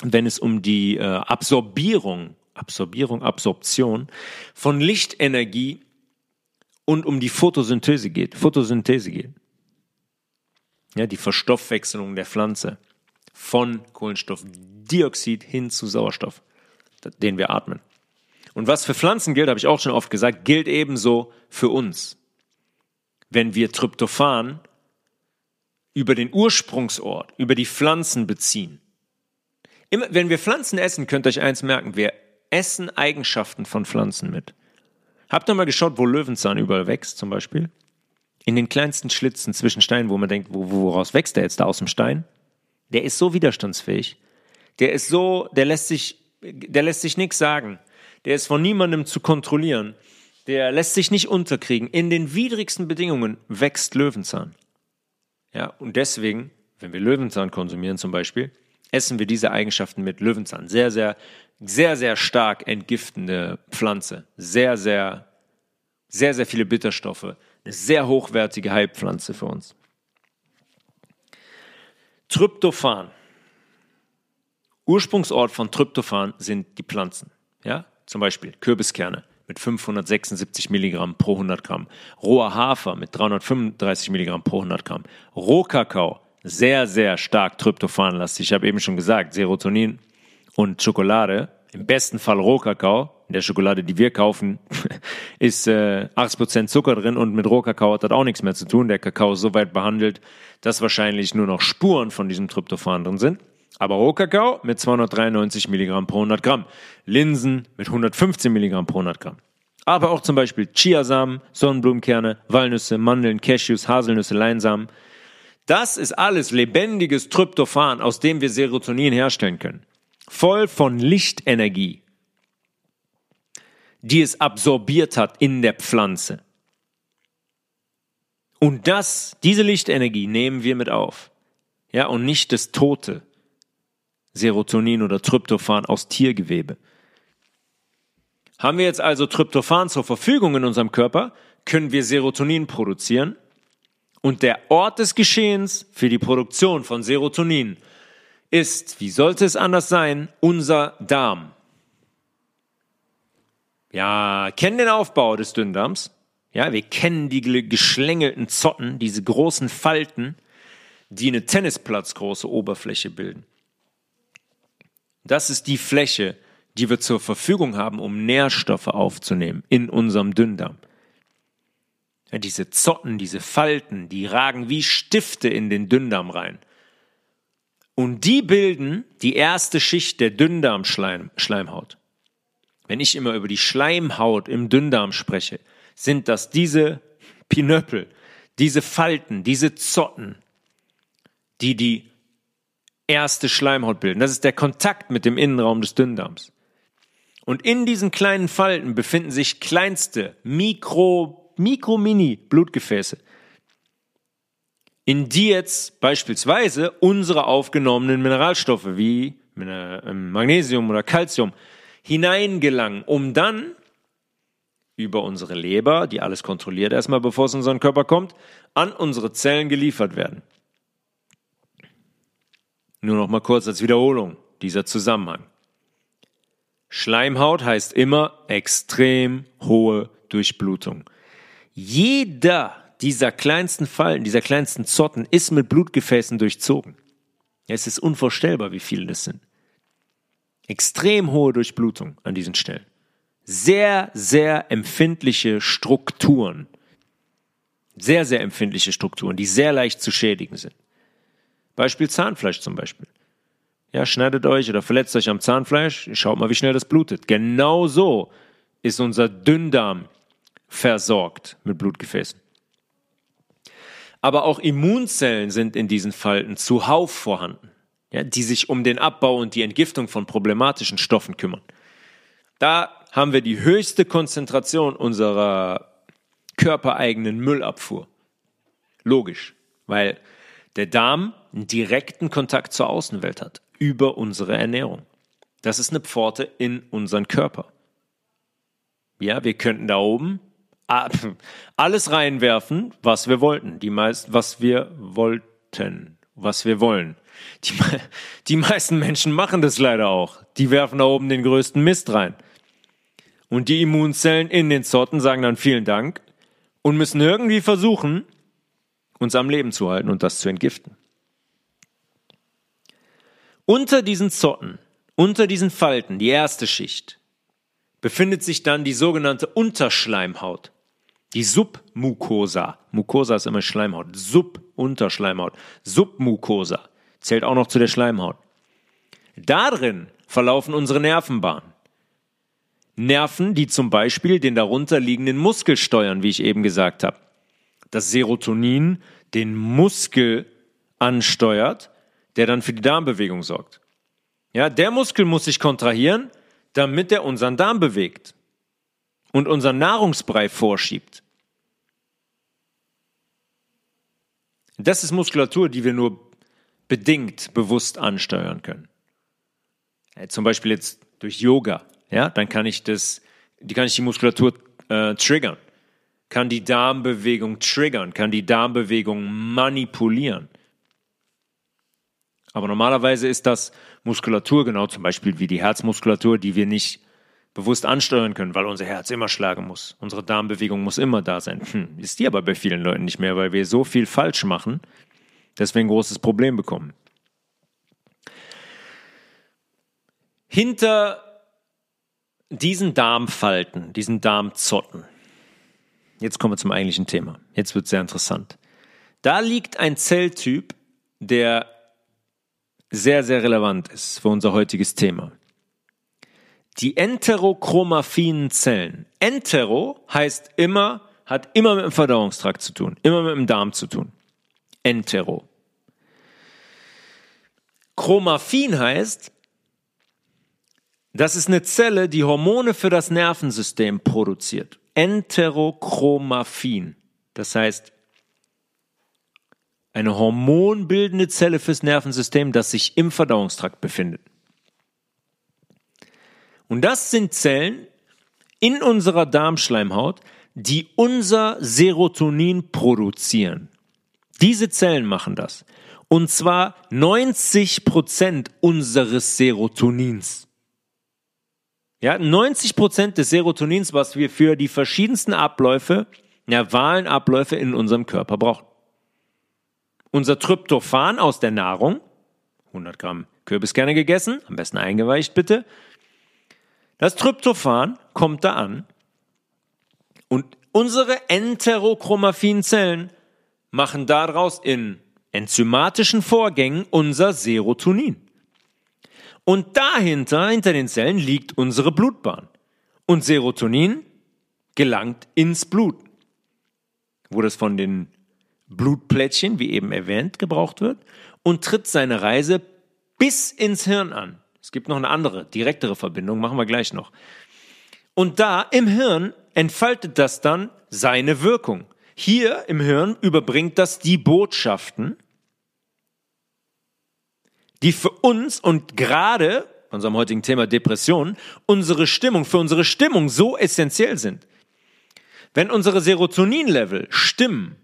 wenn es um die äh, Absorbierung, Absorbierung, Absorption von Lichtenergie und um die Photosynthese geht. Photosynthese geht. Ja, die Verstoffwechselung der Pflanze von Kohlenstoffdioxid hin zu Sauerstoff, den wir atmen. Und was für Pflanzen gilt, habe ich auch schon oft gesagt, gilt ebenso für uns. Wenn wir Tryptophan über den Ursprungsort, über die Pflanzen beziehen. Immer, wenn wir Pflanzen essen, könnt ihr euch eins merken, wir essen Eigenschaften von Pflanzen mit. Habt ihr mal geschaut, wo Löwenzahn überall wächst, zum Beispiel? In den kleinsten Schlitzen zwischen Steinen, wo man denkt, wo, woraus wächst der jetzt da aus dem Stein? Der ist so widerstandsfähig. Der ist so, der lässt sich, der lässt sich nichts sagen. Der ist von niemandem zu kontrollieren. Der lässt sich nicht unterkriegen. In den widrigsten Bedingungen wächst Löwenzahn. Ja, und deswegen, wenn wir Löwenzahn konsumieren zum Beispiel, essen wir diese Eigenschaften mit Löwenzahn. Sehr, sehr, sehr, sehr stark entgiftende Pflanze. Sehr, sehr, sehr, sehr viele Bitterstoffe. Eine sehr hochwertige Heilpflanze für uns. Tryptophan. Ursprungsort von Tryptophan sind die Pflanzen. Ja? Zum Beispiel Kürbiskerne mit 576 Milligramm pro 100 Gramm, roher Hafer mit 335 Milligramm pro 100 Gramm, Rohkakao, sehr, sehr stark tryptophanlastig. Ich habe eben schon gesagt, Serotonin und Schokolade, im besten Fall Rohkakao, in der Schokolade, die wir kaufen, ist äh, 80% Zucker drin und mit Rohkakao hat das auch nichts mehr zu tun. Der Kakao ist so weit behandelt, dass wahrscheinlich nur noch Spuren von diesem Tryptophan drin sind. Aber Rohkakao mit 293 Milligramm pro 100 Gramm. Linsen mit 115 Milligramm pro 100 Gramm. Aber auch zum Beispiel Chiasamen, Sonnenblumenkerne, Walnüsse, Mandeln, Cashews, Haselnüsse, Leinsamen. Das ist alles lebendiges Tryptophan, aus dem wir Serotonin herstellen können. Voll von Lichtenergie die es absorbiert hat in der Pflanze. Und das, diese Lichtenergie nehmen wir mit auf. Ja, und nicht das tote Serotonin oder Tryptophan aus Tiergewebe. Haben wir jetzt also Tryptophan zur Verfügung in unserem Körper, können wir Serotonin produzieren. Und der Ort des Geschehens für die Produktion von Serotonin ist, wie sollte es anders sein, unser Darm. Ja, kennen den Aufbau des Dünndarms. Ja, wir kennen die geschlängelten Zotten, diese großen Falten, die eine Tennisplatzgroße Oberfläche bilden. Das ist die Fläche, die wir zur Verfügung haben, um Nährstoffe aufzunehmen in unserem Dünndarm. Ja, diese Zotten, diese Falten, die ragen wie Stifte in den Dünndarm rein. Und die bilden die erste Schicht der Dünndarmschleimhaut wenn ich immer über die Schleimhaut im Dünndarm spreche, sind das diese Pinöppel, diese Falten, diese Zotten, die die erste Schleimhaut bilden. Das ist der Kontakt mit dem Innenraum des Dünndarms. Und in diesen kleinen Falten befinden sich kleinste Mikro, Mikro-Mini-Blutgefäße. in die jetzt beispielsweise unsere aufgenommenen Mineralstoffe wie ähm, Magnesium oder Calcium hineingelangen, um dann über unsere Leber, die alles kontrolliert erstmal, bevor es in unseren Körper kommt, an unsere Zellen geliefert werden. Nur noch mal kurz als Wiederholung dieser Zusammenhang. Schleimhaut heißt immer extrem hohe Durchblutung. Jeder dieser kleinsten Fallen, dieser kleinsten Zotten ist mit Blutgefäßen durchzogen. Es ist unvorstellbar, wie viele das sind. Extrem hohe Durchblutung an diesen Stellen sehr, sehr empfindliche Strukturen. Sehr, sehr empfindliche Strukturen, die sehr leicht zu schädigen sind. Beispiel Zahnfleisch zum Beispiel. Ja, schneidet euch oder verletzt euch am Zahnfleisch, schaut mal, wie schnell das blutet. Genau so ist unser Dünndarm versorgt mit Blutgefäßen. Aber auch Immunzellen sind in diesen Falten zuhauf vorhanden, ja, die sich um den Abbau und die Entgiftung von problematischen Stoffen kümmern. Da haben wir die höchste Konzentration unserer körpereigenen Müllabfuhr. Logisch, weil der Darm einen direkten Kontakt zur Außenwelt hat, über unsere Ernährung. Das ist eine Pforte in unseren Körper. Ja, wir könnten da oben alles reinwerfen, was wir wollten, die meist, was wir wollten, was wir wollen. Die, die meisten Menschen machen das leider auch. Die werfen da oben den größten Mist rein. Und die Immunzellen in den Zotten sagen dann vielen Dank und müssen irgendwie versuchen, uns am Leben zu halten und das zu entgiften. Unter diesen Zotten, unter diesen Falten, die erste Schicht, befindet sich dann die sogenannte Unterschleimhaut, die Submucosa. Mucosa ist immer Schleimhaut. Subunterschleimhaut. Submucosa zählt auch noch zu der Schleimhaut. Darin verlaufen unsere Nervenbahnen. Nerven, die zum Beispiel den darunter liegenden Muskel steuern, wie ich eben gesagt habe. Das Serotonin den Muskel ansteuert, der dann für die Darmbewegung sorgt. Ja, der Muskel muss sich kontrahieren, damit er unseren Darm bewegt und unseren Nahrungsbrei vorschiebt. Das ist Muskulatur, die wir nur bedingt bewusst ansteuern können. Zum Beispiel jetzt durch Yoga ja, dann kann ich das, die kann ich die Muskulatur äh, triggern, kann die Darmbewegung triggern, kann die Darmbewegung manipulieren. Aber normalerweise ist das Muskulatur, genau zum Beispiel wie die Herzmuskulatur, die wir nicht bewusst ansteuern können, weil unser Herz immer schlagen muss. Unsere Darmbewegung muss immer da sein. Hm, ist die aber bei vielen Leuten nicht mehr, weil wir so viel falsch machen, dass wir ein großes Problem bekommen. Hinter diesen Darmfalten, diesen Darmzotten, jetzt kommen wir zum eigentlichen Thema. Jetzt wird es sehr interessant. Da liegt ein Zelltyp, der sehr, sehr relevant ist für unser heutiges Thema. Die enterochromaphinen Zellen. Entero heißt immer, hat immer mit dem Verdauungstrakt zu tun, immer mit dem Darm zu tun. Entero. Chromaphin heißt, das ist eine Zelle, die Hormone für das Nervensystem produziert. Enterochromaphin. Das heißt, eine hormonbildende Zelle fürs Nervensystem, das sich im Verdauungstrakt befindet. Und das sind Zellen in unserer Darmschleimhaut, die unser Serotonin produzieren. Diese Zellen machen das. Und zwar 90 Prozent unseres Serotonins. Ja, 90 Prozent des Serotonins, was wir für die verschiedensten Abläufe, nervalen Abläufe in unserem Körper brauchen. Unser Tryptophan aus der Nahrung, 100 Gramm Kürbiskerne gegessen, am besten eingeweicht bitte. Das Tryptophan kommt da an und unsere enterochromaphinen Zellen machen daraus in enzymatischen Vorgängen unser Serotonin. Und dahinter, hinter den Zellen, liegt unsere Blutbahn. Und Serotonin gelangt ins Blut, wo das von den Blutplättchen, wie eben erwähnt, gebraucht wird und tritt seine Reise bis ins Hirn an. Es gibt noch eine andere, direktere Verbindung, machen wir gleich noch. Und da im Hirn entfaltet das dann seine Wirkung. hier im Hirn überbringt das die Botschaften, die für uns und gerade unserem heutigen Thema Depression, unsere Stimmung, für unsere Stimmung so essentiell sind. Wenn unsere Serotonin-Level stimmen,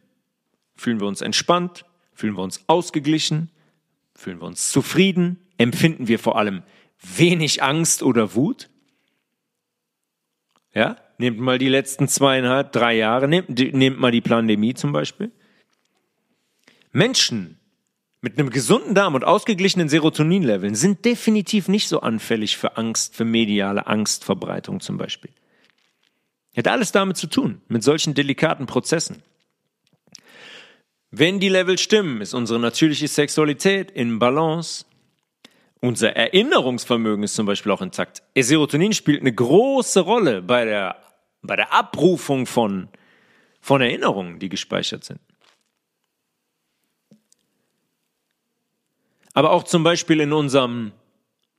fühlen wir uns entspannt, fühlen wir uns ausgeglichen, fühlen wir uns zufrieden, empfinden wir vor allem wenig Angst oder Wut. Ja, nehmt mal die letzten zweieinhalb, drei Jahre, nehmt, nehmt mal die Pandemie zum Beispiel. Menschen, mit einem gesunden Darm und ausgeglichenen Serotoninleveln sind definitiv nicht so anfällig für Angst, für mediale Angstverbreitung zum Beispiel. Hat alles damit zu tun, mit solchen delikaten Prozessen. Wenn die Level stimmen, ist unsere natürliche Sexualität in Balance. Unser Erinnerungsvermögen ist zum Beispiel auch intakt. Serotonin spielt eine große Rolle bei der, bei der Abrufung von, von Erinnerungen, die gespeichert sind. aber auch zum Beispiel in unserem,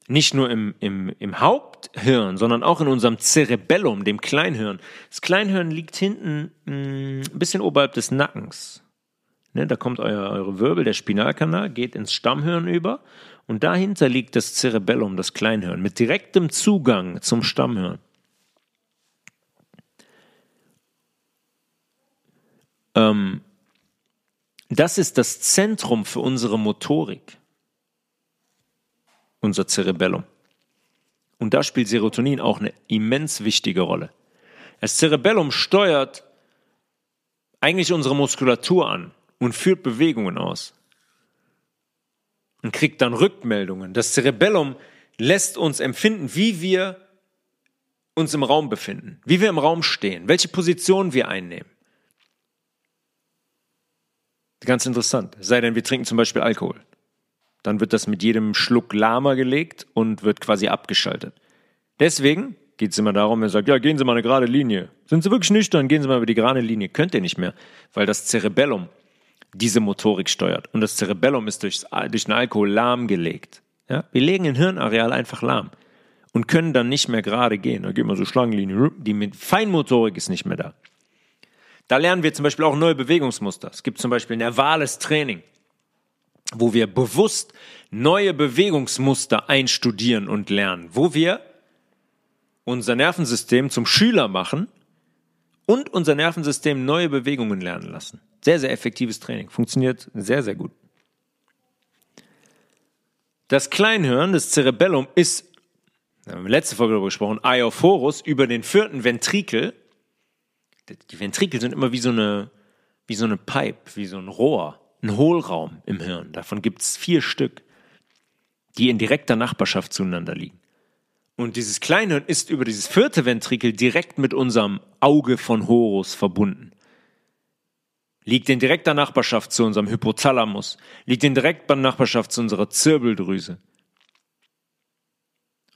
nicht nur im, im, im Haupthirn, sondern auch in unserem Cerebellum, dem Kleinhirn. Das Kleinhirn liegt hinten mh, mm, ein bisschen oberhalb des Nackens. Ne, da kommt euer, eure Wirbel, der Spinalkanal, geht ins Stammhirn über und dahinter liegt das Cerebellum, das Kleinhirn, mit direktem Zugang zum Stammhirn. Ähm, das ist das Zentrum für unsere Motorik unser Cerebellum. Und da spielt Serotonin auch eine immens wichtige Rolle. Das Cerebellum steuert eigentlich unsere Muskulatur an und führt Bewegungen aus. Und kriegt dann Rückmeldungen. Das Cerebellum lässt uns empfinden, wie wir uns im Raum befinden, wie wir im Raum stehen, welche Position wir einnehmen. Ganz interessant. Sei denn, wir trinken zum Beispiel Alkohol. Dann wird das mit jedem Schluck Lama gelegt und wird quasi abgeschaltet. Deswegen geht es immer darum, er sagt, ja, gehen Sie mal eine gerade Linie. Sind Sie wirklich nüchtern, gehen Sie mal über die gerade Linie. Könnt ihr nicht mehr, weil das Cerebellum diese Motorik steuert. Und das Cerebellum ist durch, durch den Alkohol lahmgelegt. Ja? Wir legen ein Hirnareal einfach lahm und können dann nicht mehr gerade gehen. Da geht man so Schlangenlinie. Die mit Feinmotorik ist nicht mehr da. Da lernen wir zum Beispiel auch neue Bewegungsmuster. Es gibt zum Beispiel nervales Training wo wir bewusst neue Bewegungsmuster einstudieren und lernen, wo wir unser Nervensystem zum Schüler machen und unser Nervensystem neue Bewegungen lernen lassen. Sehr, sehr effektives Training. Funktioniert sehr, sehr gut. Das Kleinhirn, das Cerebellum, ist, da haben wir letzte Folge darüber gesprochen, Iophorus über den vierten Ventrikel. Die Ventrikel sind immer wie so eine, wie so eine Pipe, wie so ein Rohr ein Hohlraum im Hirn. Davon gibt es vier Stück, die in direkter Nachbarschaft zueinander liegen. Und dieses Kleinhirn ist über dieses vierte Ventrikel direkt mit unserem Auge von Horus verbunden. Liegt in direkter Nachbarschaft zu unserem Hypothalamus, liegt in direkter Nachbarschaft zu unserer Zirbeldrüse.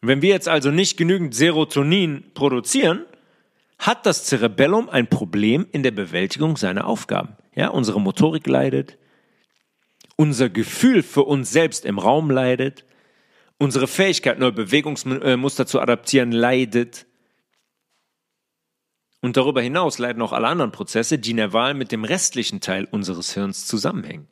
Wenn wir jetzt also nicht genügend Serotonin produzieren, hat das Cerebellum ein Problem in der Bewältigung seiner Aufgaben. Ja, unsere Motorik leidet, unser Gefühl für uns selbst im Raum leidet, unsere Fähigkeit, neue Bewegungsmuster zu adaptieren, leidet. Und darüber hinaus leiden auch alle anderen Prozesse, die nerval mit dem restlichen Teil unseres Hirns zusammenhängen.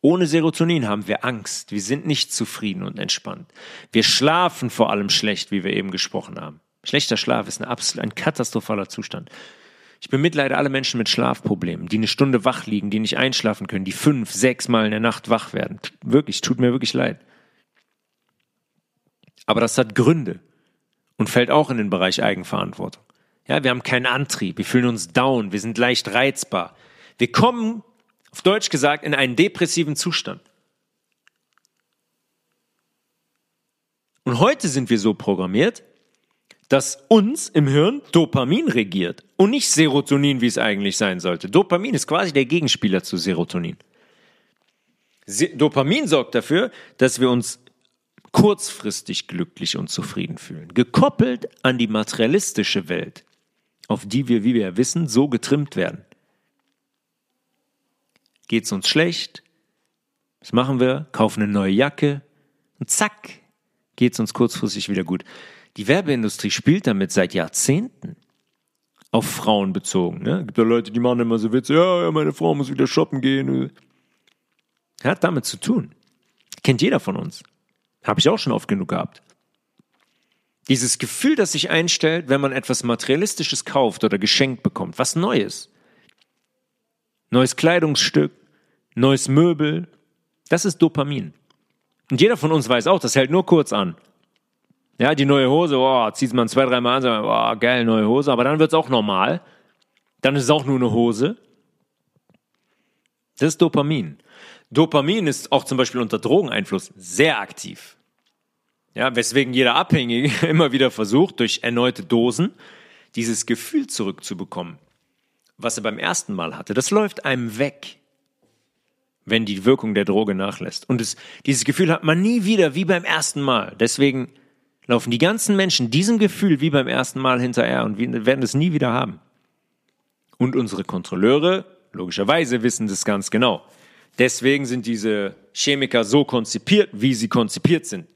Ohne Serotonin haben wir Angst, wir sind nicht zufrieden und entspannt. Wir schlafen vor allem schlecht, wie wir eben gesprochen haben. Schlechter Schlaf ist ein katastrophaler Zustand. Ich bemitleide alle Menschen mit Schlafproblemen, die eine Stunde wach liegen, die nicht einschlafen können, die fünf, sechs Mal in der Nacht wach werden. Wirklich, tut mir wirklich leid. Aber das hat Gründe und fällt auch in den Bereich Eigenverantwortung. Ja, wir haben keinen Antrieb, wir fühlen uns down, wir sind leicht reizbar. Wir kommen, auf Deutsch gesagt, in einen depressiven Zustand. Und heute sind wir so programmiert, dass uns im Hirn Dopamin regiert und nicht Serotonin, wie es eigentlich sein sollte. Dopamin ist quasi der Gegenspieler zu Serotonin. Dopamin sorgt dafür, dass wir uns kurzfristig glücklich und zufrieden fühlen, gekoppelt an die materialistische Welt, auf die wir, wie wir wissen, so getrimmt werden. Geht's uns schlecht? Was machen wir? Kaufen eine neue Jacke und zack, geht's uns kurzfristig wieder gut. Die Werbeindustrie spielt damit seit Jahrzehnten. auf Frauen bezogen. Ne? Gibt ja Leute, die machen immer so Witze, ja, ja, meine Frau muss wieder shoppen gehen. Hat damit zu tun. Kennt jeder von uns. Habe ich auch schon oft genug gehabt. Dieses Gefühl, das sich einstellt, wenn man etwas Materialistisches kauft oder geschenkt bekommt, was Neues. Neues Kleidungsstück, neues Möbel, das ist Dopamin. Und jeder von uns weiß auch, das hält nur kurz an. Ja, die neue Hose, oh, zieht man zwei, dreimal an, sagt, oh, geil, neue Hose, aber dann wird es auch normal. Dann ist es auch nur eine Hose. Das ist Dopamin. Dopamin ist auch zum Beispiel unter Drogeneinfluss sehr aktiv. Ja, weswegen jeder Abhängige immer wieder versucht, durch erneute Dosen dieses Gefühl zurückzubekommen, was er beim ersten Mal hatte. Das läuft einem weg, wenn die Wirkung der Droge nachlässt. Und es, dieses Gefühl hat man nie wieder wie beim ersten Mal. Deswegen laufen die ganzen Menschen diesem Gefühl wie beim ersten Mal hinterher und werden es nie wieder haben. Und unsere Kontrolleure, logischerweise, wissen das ganz genau. Deswegen sind diese Chemiker so konzipiert, wie sie konzipiert sind.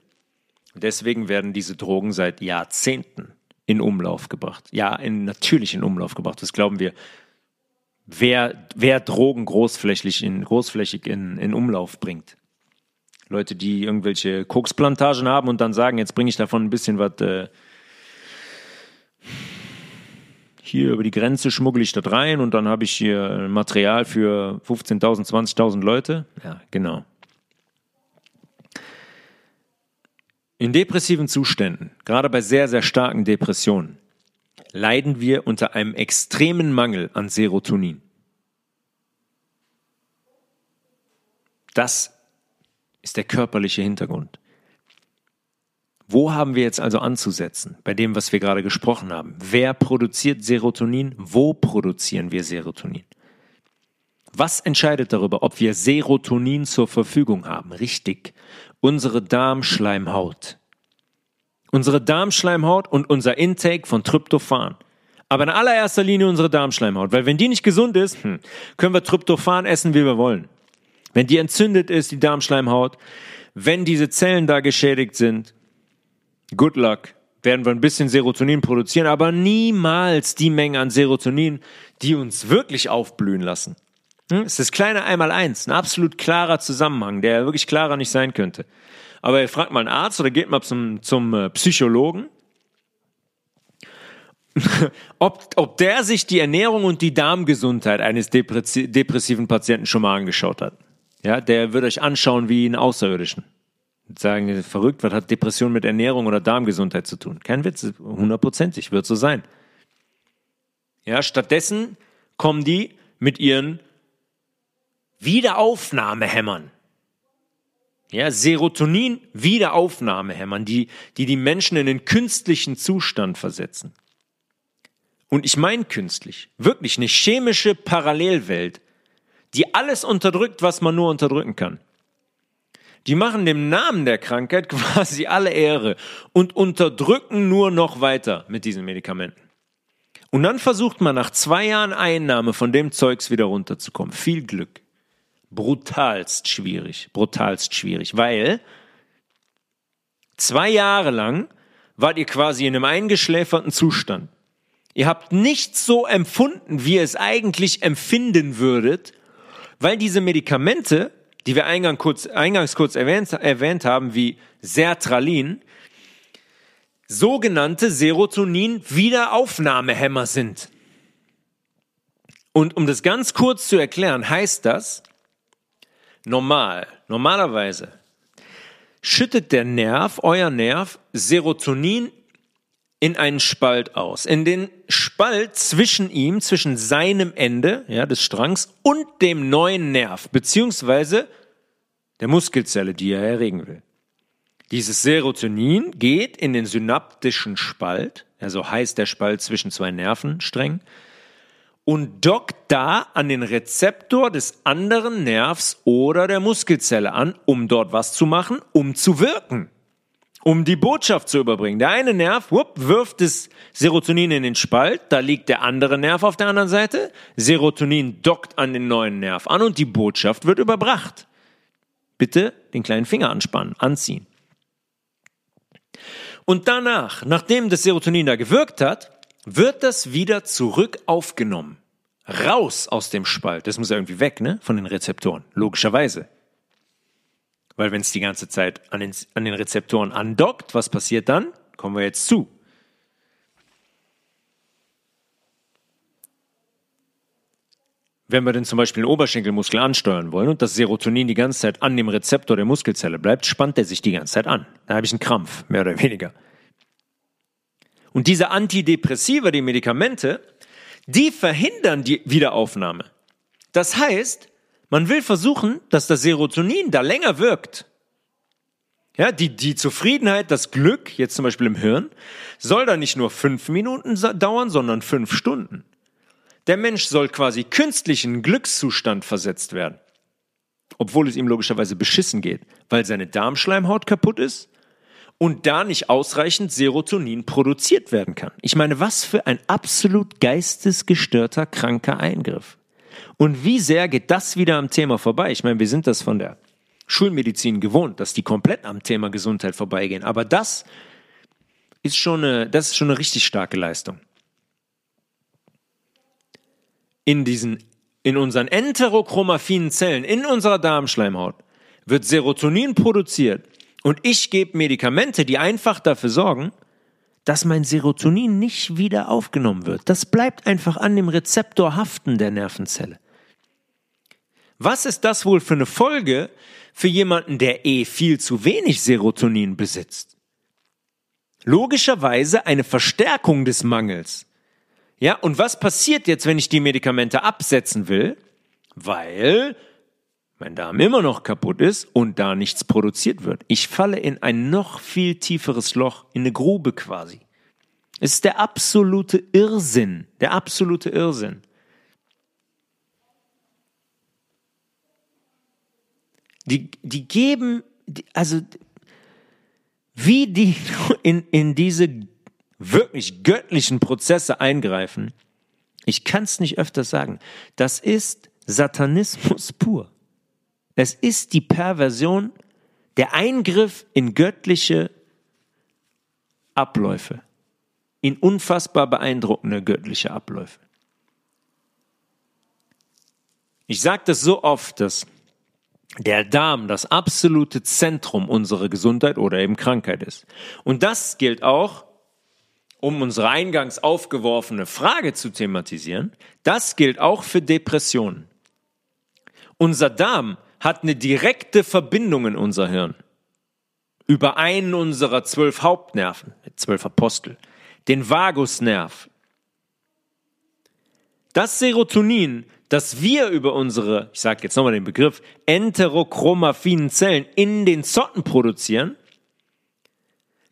Deswegen werden diese Drogen seit Jahrzehnten in Umlauf gebracht. Ja, in, natürlich in Umlauf gebracht. Das glauben wir. Wer, wer Drogen großflächig in, großflächig in, in Umlauf bringt. Leute, die irgendwelche Koksplantagen haben und dann sagen, jetzt bringe ich davon ein bisschen was äh, hier über die Grenze schmuggle ich das rein und dann habe ich hier Material für 15.000, 20.000 Leute. Ja, genau. In depressiven Zuständen, gerade bei sehr, sehr starken Depressionen, leiden wir unter einem extremen Mangel an Serotonin. Das ist der körperliche Hintergrund. Wo haben wir jetzt also anzusetzen bei dem, was wir gerade gesprochen haben? Wer produziert Serotonin? Wo produzieren wir Serotonin? Was entscheidet darüber, ob wir Serotonin zur Verfügung haben? Richtig, unsere Darmschleimhaut. Unsere Darmschleimhaut und unser Intake von Tryptophan. Aber in allererster Linie unsere Darmschleimhaut, weil wenn die nicht gesund ist, hm, können wir Tryptophan essen, wie wir wollen. Wenn die entzündet ist, die Darmschleimhaut, wenn diese Zellen da geschädigt sind, good luck, werden wir ein bisschen Serotonin produzieren, aber niemals die Menge an Serotonin, die uns wirklich aufblühen lassen. Hm? Es ist kleiner einmal eins, ein absolut klarer Zusammenhang, der wirklich klarer nicht sein könnte. Aber ihr fragt mal einen Arzt oder geht mal zum, zum äh, Psychologen, ob, ob der sich die Ernährung und die Darmgesundheit eines depressiven Patienten schon mal angeschaut hat. Ja, der würde euch anschauen wie einen Außerirdischen sagen, verrückt, was hat Depression mit Ernährung oder Darmgesundheit zu tun? Kein Witz, hundertprozentig, wird so sein. Ja, stattdessen kommen die mit ihren Wiederaufnahmehämmern. Ja, Serotonin Wiederaufnahmehämmern, die, die die Menschen in den künstlichen Zustand versetzen. Und ich meine künstlich, wirklich eine chemische Parallelwelt, die alles unterdrückt, was man nur unterdrücken kann. Die machen dem Namen der Krankheit quasi alle Ehre und unterdrücken nur noch weiter mit diesen Medikamenten. Und dann versucht man nach zwei Jahren Einnahme von dem Zeugs wieder runterzukommen. Viel Glück. Brutalst schwierig. Brutalst schwierig. Weil zwei Jahre lang wart ihr quasi in einem eingeschläferten Zustand. Ihr habt nichts so empfunden, wie ihr es eigentlich empfinden würdet, weil diese Medikamente die wir eingangs kurz, eingangs kurz erwähnt, erwähnt haben, wie Sertralin, sogenannte Serotonin-Wiederaufnahmehämmer sind. Und um das ganz kurz zu erklären, heißt das, normal, normalerweise schüttet der Nerv, euer Nerv, Serotonin in einen Spalt aus. In den Spalt zwischen ihm, zwischen seinem Ende, ja, des Strangs und dem neuen Nerv, beziehungsweise der Muskelzelle, die er erregen will. Dieses Serotonin geht in den synaptischen Spalt, also heißt der Spalt zwischen zwei Nervensträngen, und dockt da an den Rezeptor des anderen Nervs oder der Muskelzelle an, um dort was zu machen, um zu wirken, um die Botschaft zu überbringen. Der eine Nerv whoop, wirft das Serotonin in den Spalt, da liegt der andere Nerv auf der anderen Seite, Serotonin dockt an den neuen Nerv an und die Botschaft wird überbracht bitte den kleinen Finger anspannen, anziehen. Und danach, nachdem das Serotonin da gewirkt hat, wird das wieder zurück aufgenommen. Raus aus dem Spalt. Das muss ja irgendwie weg, ne? Von den Rezeptoren. Logischerweise. Weil wenn es die ganze Zeit an den, an den Rezeptoren andockt, was passiert dann? Kommen wir jetzt zu. Wenn wir denn zum Beispiel den Oberschenkelmuskel ansteuern wollen und das Serotonin die ganze Zeit an dem Rezeptor der Muskelzelle bleibt, spannt er sich die ganze Zeit an. Da habe ich einen Krampf, mehr oder weniger. Und diese Antidepressiva, die Medikamente, die verhindern die Wiederaufnahme. Das heißt, man will versuchen, dass das Serotonin da länger wirkt. Ja, die, die Zufriedenheit, das Glück, jetzt zum Beispiel im Hirn, soll da nicht nur fünf Minuten dauern, sondern fünf Stunden. Der Mensch soll quasi künstlichen Glückszustand versetzt werden. Obwohl es ihm logischerweise beschissen geht, weil seine Darmschleimhaut kaputt ist und da nicht ausreichend Serotonin produziert werden kann. Ich meine, was für ein absolut geistesgestörter, kranker Eingriff. Und wie sehr geht das wieder am Thema vorbei? Ich meine, wir sind das von der Schulmedizin gewohnt, dass die komplett am Thema Gesundheit vorbeigehen. Aber das ist schon eine, das ist schon eine richtig starke Leistung in diesen, in unseren enterochromaffinen Zellen, in unserer Darmschleimhaut, wird Serotonin produziert und ich gebe Medikamente, die einfach dafür sorgen, dass mein Serotonin nicht wieder aufgenommen wird. Das bleibt einfach an dem Rezeptor haften der Nervenzelle. Was ist das wohl für eine Folge für jemanden, der eh viel zu wenig Serotonin besitzt? Logischerweise eine Verstärkung des Mangels. Ja, und was passiert jetzt, wenn ich die Medikamente absetzen will? Weil mein Darm immer noch kaputt ist und da nichts produziert wird. Ich falle in ein noch viel tieferes Loch, in eine Grube quasi. Es ist der absolute Irrsinn, der absolute Irrsinn. Die, die geben, also wie die in, in diese wirklich göttlichen Prozesse eingreifen, ich kann es nicht öfter sagen, das ist Satanismus pur. Es ist die Perversion, der Eingriff in göttliche Abläufe, in unfassbar beeindruckende göttliche Abläufe. Ich sage das so oft, dass der Darm das absolute Zentrum unserer Gesundheit oder eben Krankheit ist. Und das gilt auch um unsere eingangs aufgeworfene Frage zu thematisieren, das gilt auch für Depressionen. Unser Darm hat eine direkte Verbindung in unser Hirn über einen unserer zwölf Hauptnerven, zwölf Apostel, den Vagusnerv. Das Serotonin, das wir über unsere, ich sage jetzt nochmal den Begriff, enterochromaffinen Zellen in den Zotten produzieren,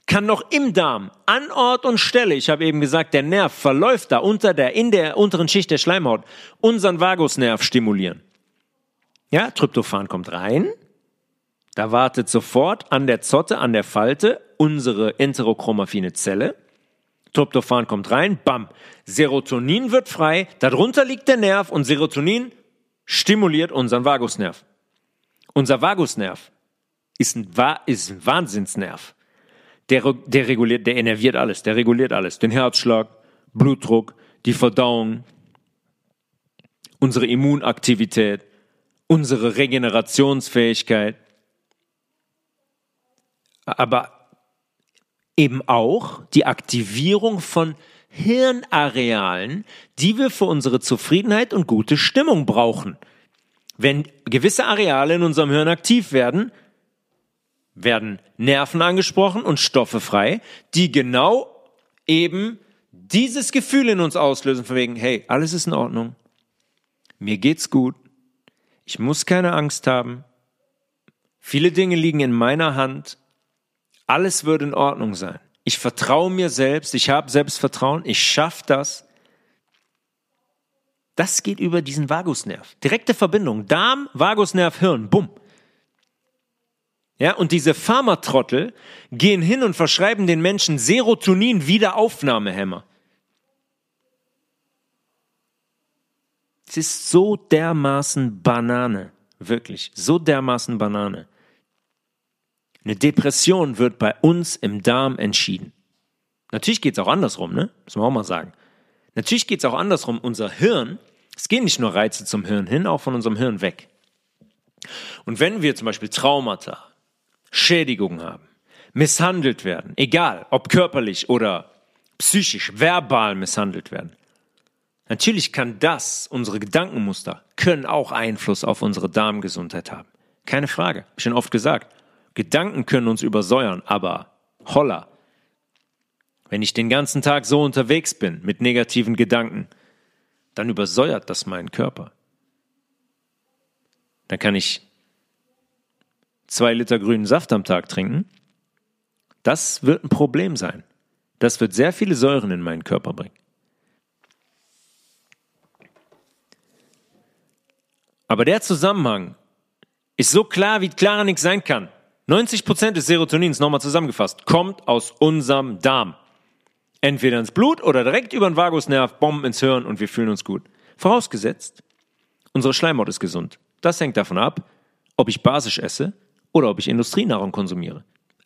kann noch im Darm an Ort und Stelle, ich habe eben gesagt, der Nerv verläuft da unter der, in der unteren Schicht der Schleimhaut, unseren Vagusnerv stimulieren. Ja, Tryptophan kommt rein, da wartet sofort an der Zotte, an der Falte unsere enterochromaffine Zelle. Tryptophan kommt rein, bam, Serotonin wird frei, darunter liegt der Nerv und Serotonin stimuliert unseren Vagusnerv. Unser Vagusnerv ist ein, ist ein Wahnsinnsnerv der, der reguliert, der innerviert alles, der reguliert alles. Den Herzschlag, Blutdruck, die Verdauung, unsere Immunaktivität, unsere Regenerationsfähigkeit. Aber eben auch die Aktivierung von Hirnarealen, die wir für unsere Zufriedenheit und gute Stimmung brauchen. Wenn gewisse Areale in unserem Hirn aktiv werden, werden Nerven angesprochen und Stoffe frei, die genau eben dieses Gefühl in uns auslösen, von wegen, hey, alles ist in Ordnung, mir geht's gut, ich muss keine Angst haben, viele Dinge liegen in meiner Hand, alles wird in Ordnung sein. Ich vertraue mir selbst, ich habe Selbstvertrauen, ich schaffe das. Das geht über diesen Vagusnerv. Direkte Verbindung. Darm, Vagusnerv, Hirn. Bumm. Ja, und diese Pharmatrottel gehen hin und verschreiben den Menschen Serotonin-Wiederaufnahmehämmer. Es ist so dermaßen Banane, wirklich, so dermaßen Banane. Eine Depression wird bei uns im Darm entschieden. Natürlich geht es auch andersrum, ne? Muss man auch mal sagen. Natürlich geht es auch andersrum. Unser Hirn, es gehen nicht nur Reize zum Hirn hin, auch von unserem Hirn weg. Und wenn wir zum Beispiel Traumata, Schädigungen haben, misshandelt werden, egal ob körperlich oder psychisch, verbal misshandelt werden, natürlich kann das, unsere Gedankenmuster, können auch Einfluss auf unsere Darmgesundheit haben. Keine Frage, schon oft gesagt. Gedanken können uns übersäuern, aber holla, wenn ich den ganzen Tag so unterwegs bin mit negativen Gedanken, dann übersäuert das meinen Körper. Dann kann ich zwei Liter grünen Saft am Tag trinken. Das wird ein Problem sein. Das wird sehr viele Säuren in meinen Körper bringen. Aber der Zusammenhang ist so klar, wie klarer nichts sein kann. 90% des Serotonins, nochmal zusammengefasst, kommt aus unserem Darm. Entweder ins Blut oder direkt über den Vagusnerv, Bomben ins Hirn und wir fühlen uns gut. Vorausgesetzt, unsere Schleimhaut ist gesund. Das hängt davon ab, ob ich basisch esse oder ob ich Industrienahrung konsumiere.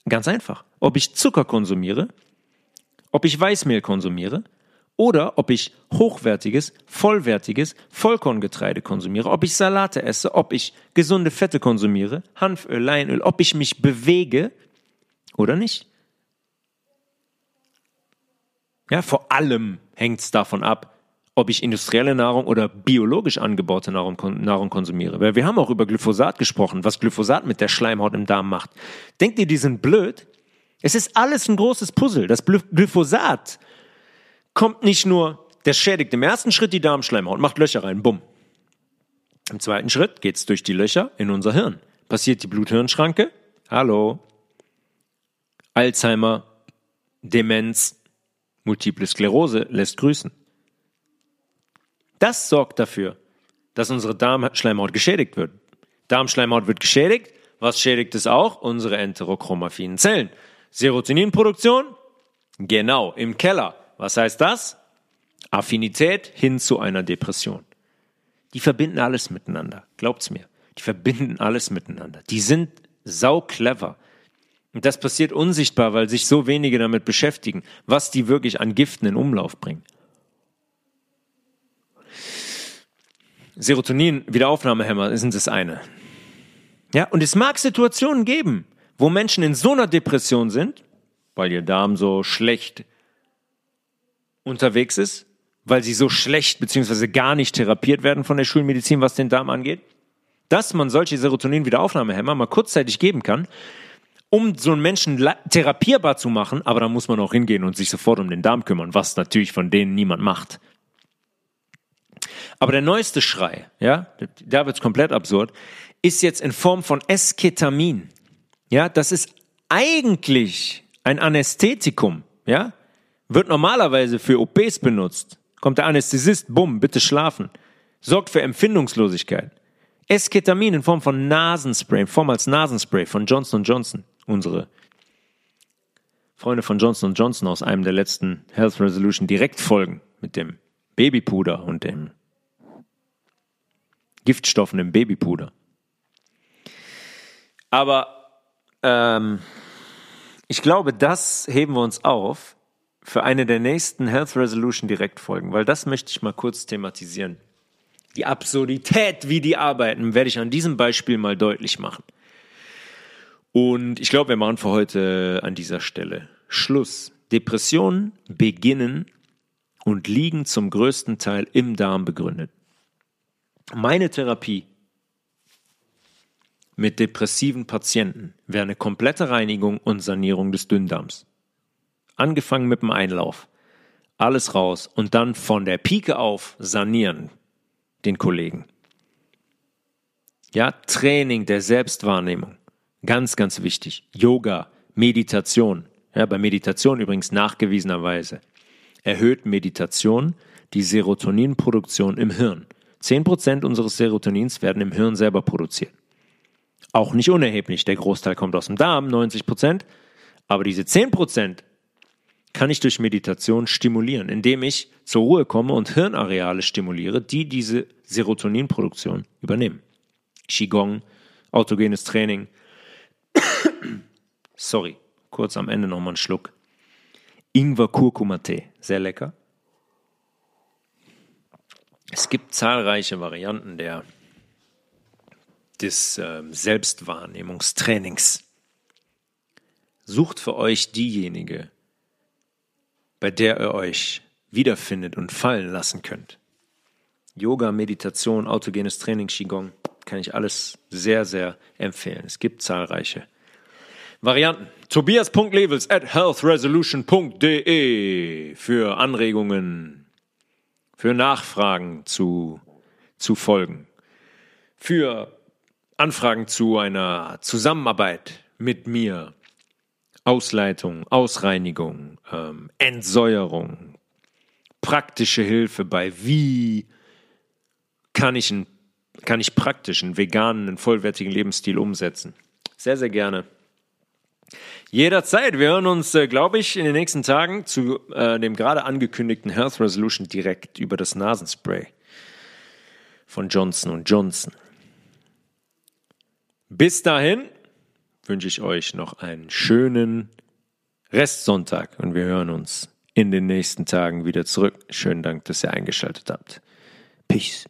Ganz einfach. Ob ich Zucker konsumiere, ob ich Weißmehl konsumiere oder ob ich hochwertiges, vollwertiges Vollkorngetreide konsumiere, ob ich Salate esse, ob ich gesunde Fette konsumiere, Hanföl, Leinöl, ob ich mich bewege oder nicht. Ja, vor allem hängt es davon ab, ob ich industrielle Nahrung oder biologisch angebaute Nahrung, Nahrung konsumiere. Weil wir haben auch über Glyphosat gesprochen, was Glyphosat mit der Schleimhaut im Darm macht. Denkt ihr, die sind blöd? Es ist alles ein großes Puzzle. Das Glyphosat kommt nicht nur, der schädigt im ersten Schritt die Darmschleimhaut, macht Löcher rein, bumm. Im zweiten Schritt geht es durch die Löcher in unser Hirn. Passiert die Blut-Hirn-Schranke? Hallo. Alzheimer, Demenz, Multiple Sklerose lässt grüßen. Das sorgt dafür, dass unsere Darmschleimhaut geschädigt wird. Darmschleimhaut wird geschädigt. Was schädigt es auch? Unsere enterochromaffinen Zellen. Serotoninproduktion? Genau, im Keller. Was heißt das? Affinität hin zu einer Depression. Die verbinden alles miteinander. Glaubt's mir. Die verbinden alles miteinander. Die sind sau clever. Und das passiert unsichtbar, weil sich so wenige damit beschäftigen, was die wirklich an Giften in Umlauf bringen. Serotonin, Wiederaufnahmehämmer sind das eine. Ja, und es mag Situationen geben, wo Menschen in so einer Depression sind, weil ihr Darm so schlecht unterwegs ist, weil sie so schlecht beziehungsweise gar nicht therapiert werden von der Schulmedizin, was den Darm angeht, dass man solche Serotonin-Wiederaufnahmehämmer mal kurzzeitig geben kann, um so einen Menschen therapierbar zu machen, aber da muss man auch hingehen und sich sofort um den Darm kümmern, was natürlich von denen niemand macht. Aber der neueste Schrei, ja, da wird's komplett absurd, ist jetzt in Form von Esketamin. Ja, das ist eigentlich ein Anästhetikum, ja, wird normalerweise für OPs benutzt. Kommt der Anästhesist, bumm, bitte schlafen. Sorgt für Empfindungslosigkeit. Esketamin in Form von Nasenspray, in Form als Nasenspray von Johnson Johnson unsere Freunde von Johnson Johnson aus einem der letzten Health Resolution direkt folgen mit dem Babypuder und dem Giftstoffen im Babypuder. Aber ähm, ich glaube, das heben wir uns auf für eine der nächsten Health Resolution Direktfolgen, weil das möchte ich mal kurz thematisieren. Die Absurdität, wie die arbeiten, werde ich an diesem Beispiel mal deutlich machen. Und ich glaube, wir machen für heute an dieser Stelle Schluss. Depressionen beginnen und liegen zum größten Teil im Darm begründet. Meine Therapie mit depressiven Patienten wäre eine komplette Reinigung und Sanierung des Dünndarms. Angefangen mit dem Einlauf. Alles raus und dann von der Pike auf sanieren den Kollegen. Ja, Training der Selbstwahrnehmung. Ganz, ganz wichtig. Yoga, Meditation. Ja, bei Meditation übrigens nachgewiesenerweise erhöht Meditation die Serotoninproduktion im Hirn. Zehn Prozent unseres Serotonins werden im Hirn selber produziert. Auch nicht unerheblich. Der Großteil kommt aus dem Darm, 90 Prozent. Aber diese zehn Prozent kann ich durch Meditation stimulieren, indem ich zur Ruhe komme und Hirnareale stimuliere, die diese Serotoninproduktion übernehmen. Qigong, autogenes Training, Sorry, kurz am Ende nochmal einen Schluck. Ingwer Kurkuma Tee, sehr lecker. Es gibt zahlreiche Varianten der, des äh, Selbstwahrnehmungstrainings. Sucht für euch diejenige, bei der ihr euch wiederfindet und fallen lassen könnt. Yoga, Meditation, autogenes Training, Qigong, kann ich alles sehr, sehr empfehlen. Es gibt zahlreiche Varianten. Tobias.levels at healthresolution.de für Anregungen, für Nachfragen zu, zu Folgen, für Anfragen zu einer Zusammenarbeit mit mir, Ausleitung, Ausreinigung, ähm, Entsäuerung, praktische Hilfe bei wie kann ich, ein, kann ich praktisch einen veganen, einen vollwertigen Lebensstil umsetzen. Sehr, sehr gerne. Jederzeit. Wir hören uns, äh, glaube ich, in den nächsten Tagen zu äh, dem gerade angekündigten Health Resolution direkt über das Nasenspray von Johnson Johnson. Bis dahin wünsche ich euch noch einen schönen Restsonntag und wir hören uns in den nächsten Tagen wieder zurück. Schönen Dank, dass ihr eingeschaltet habt. Peace.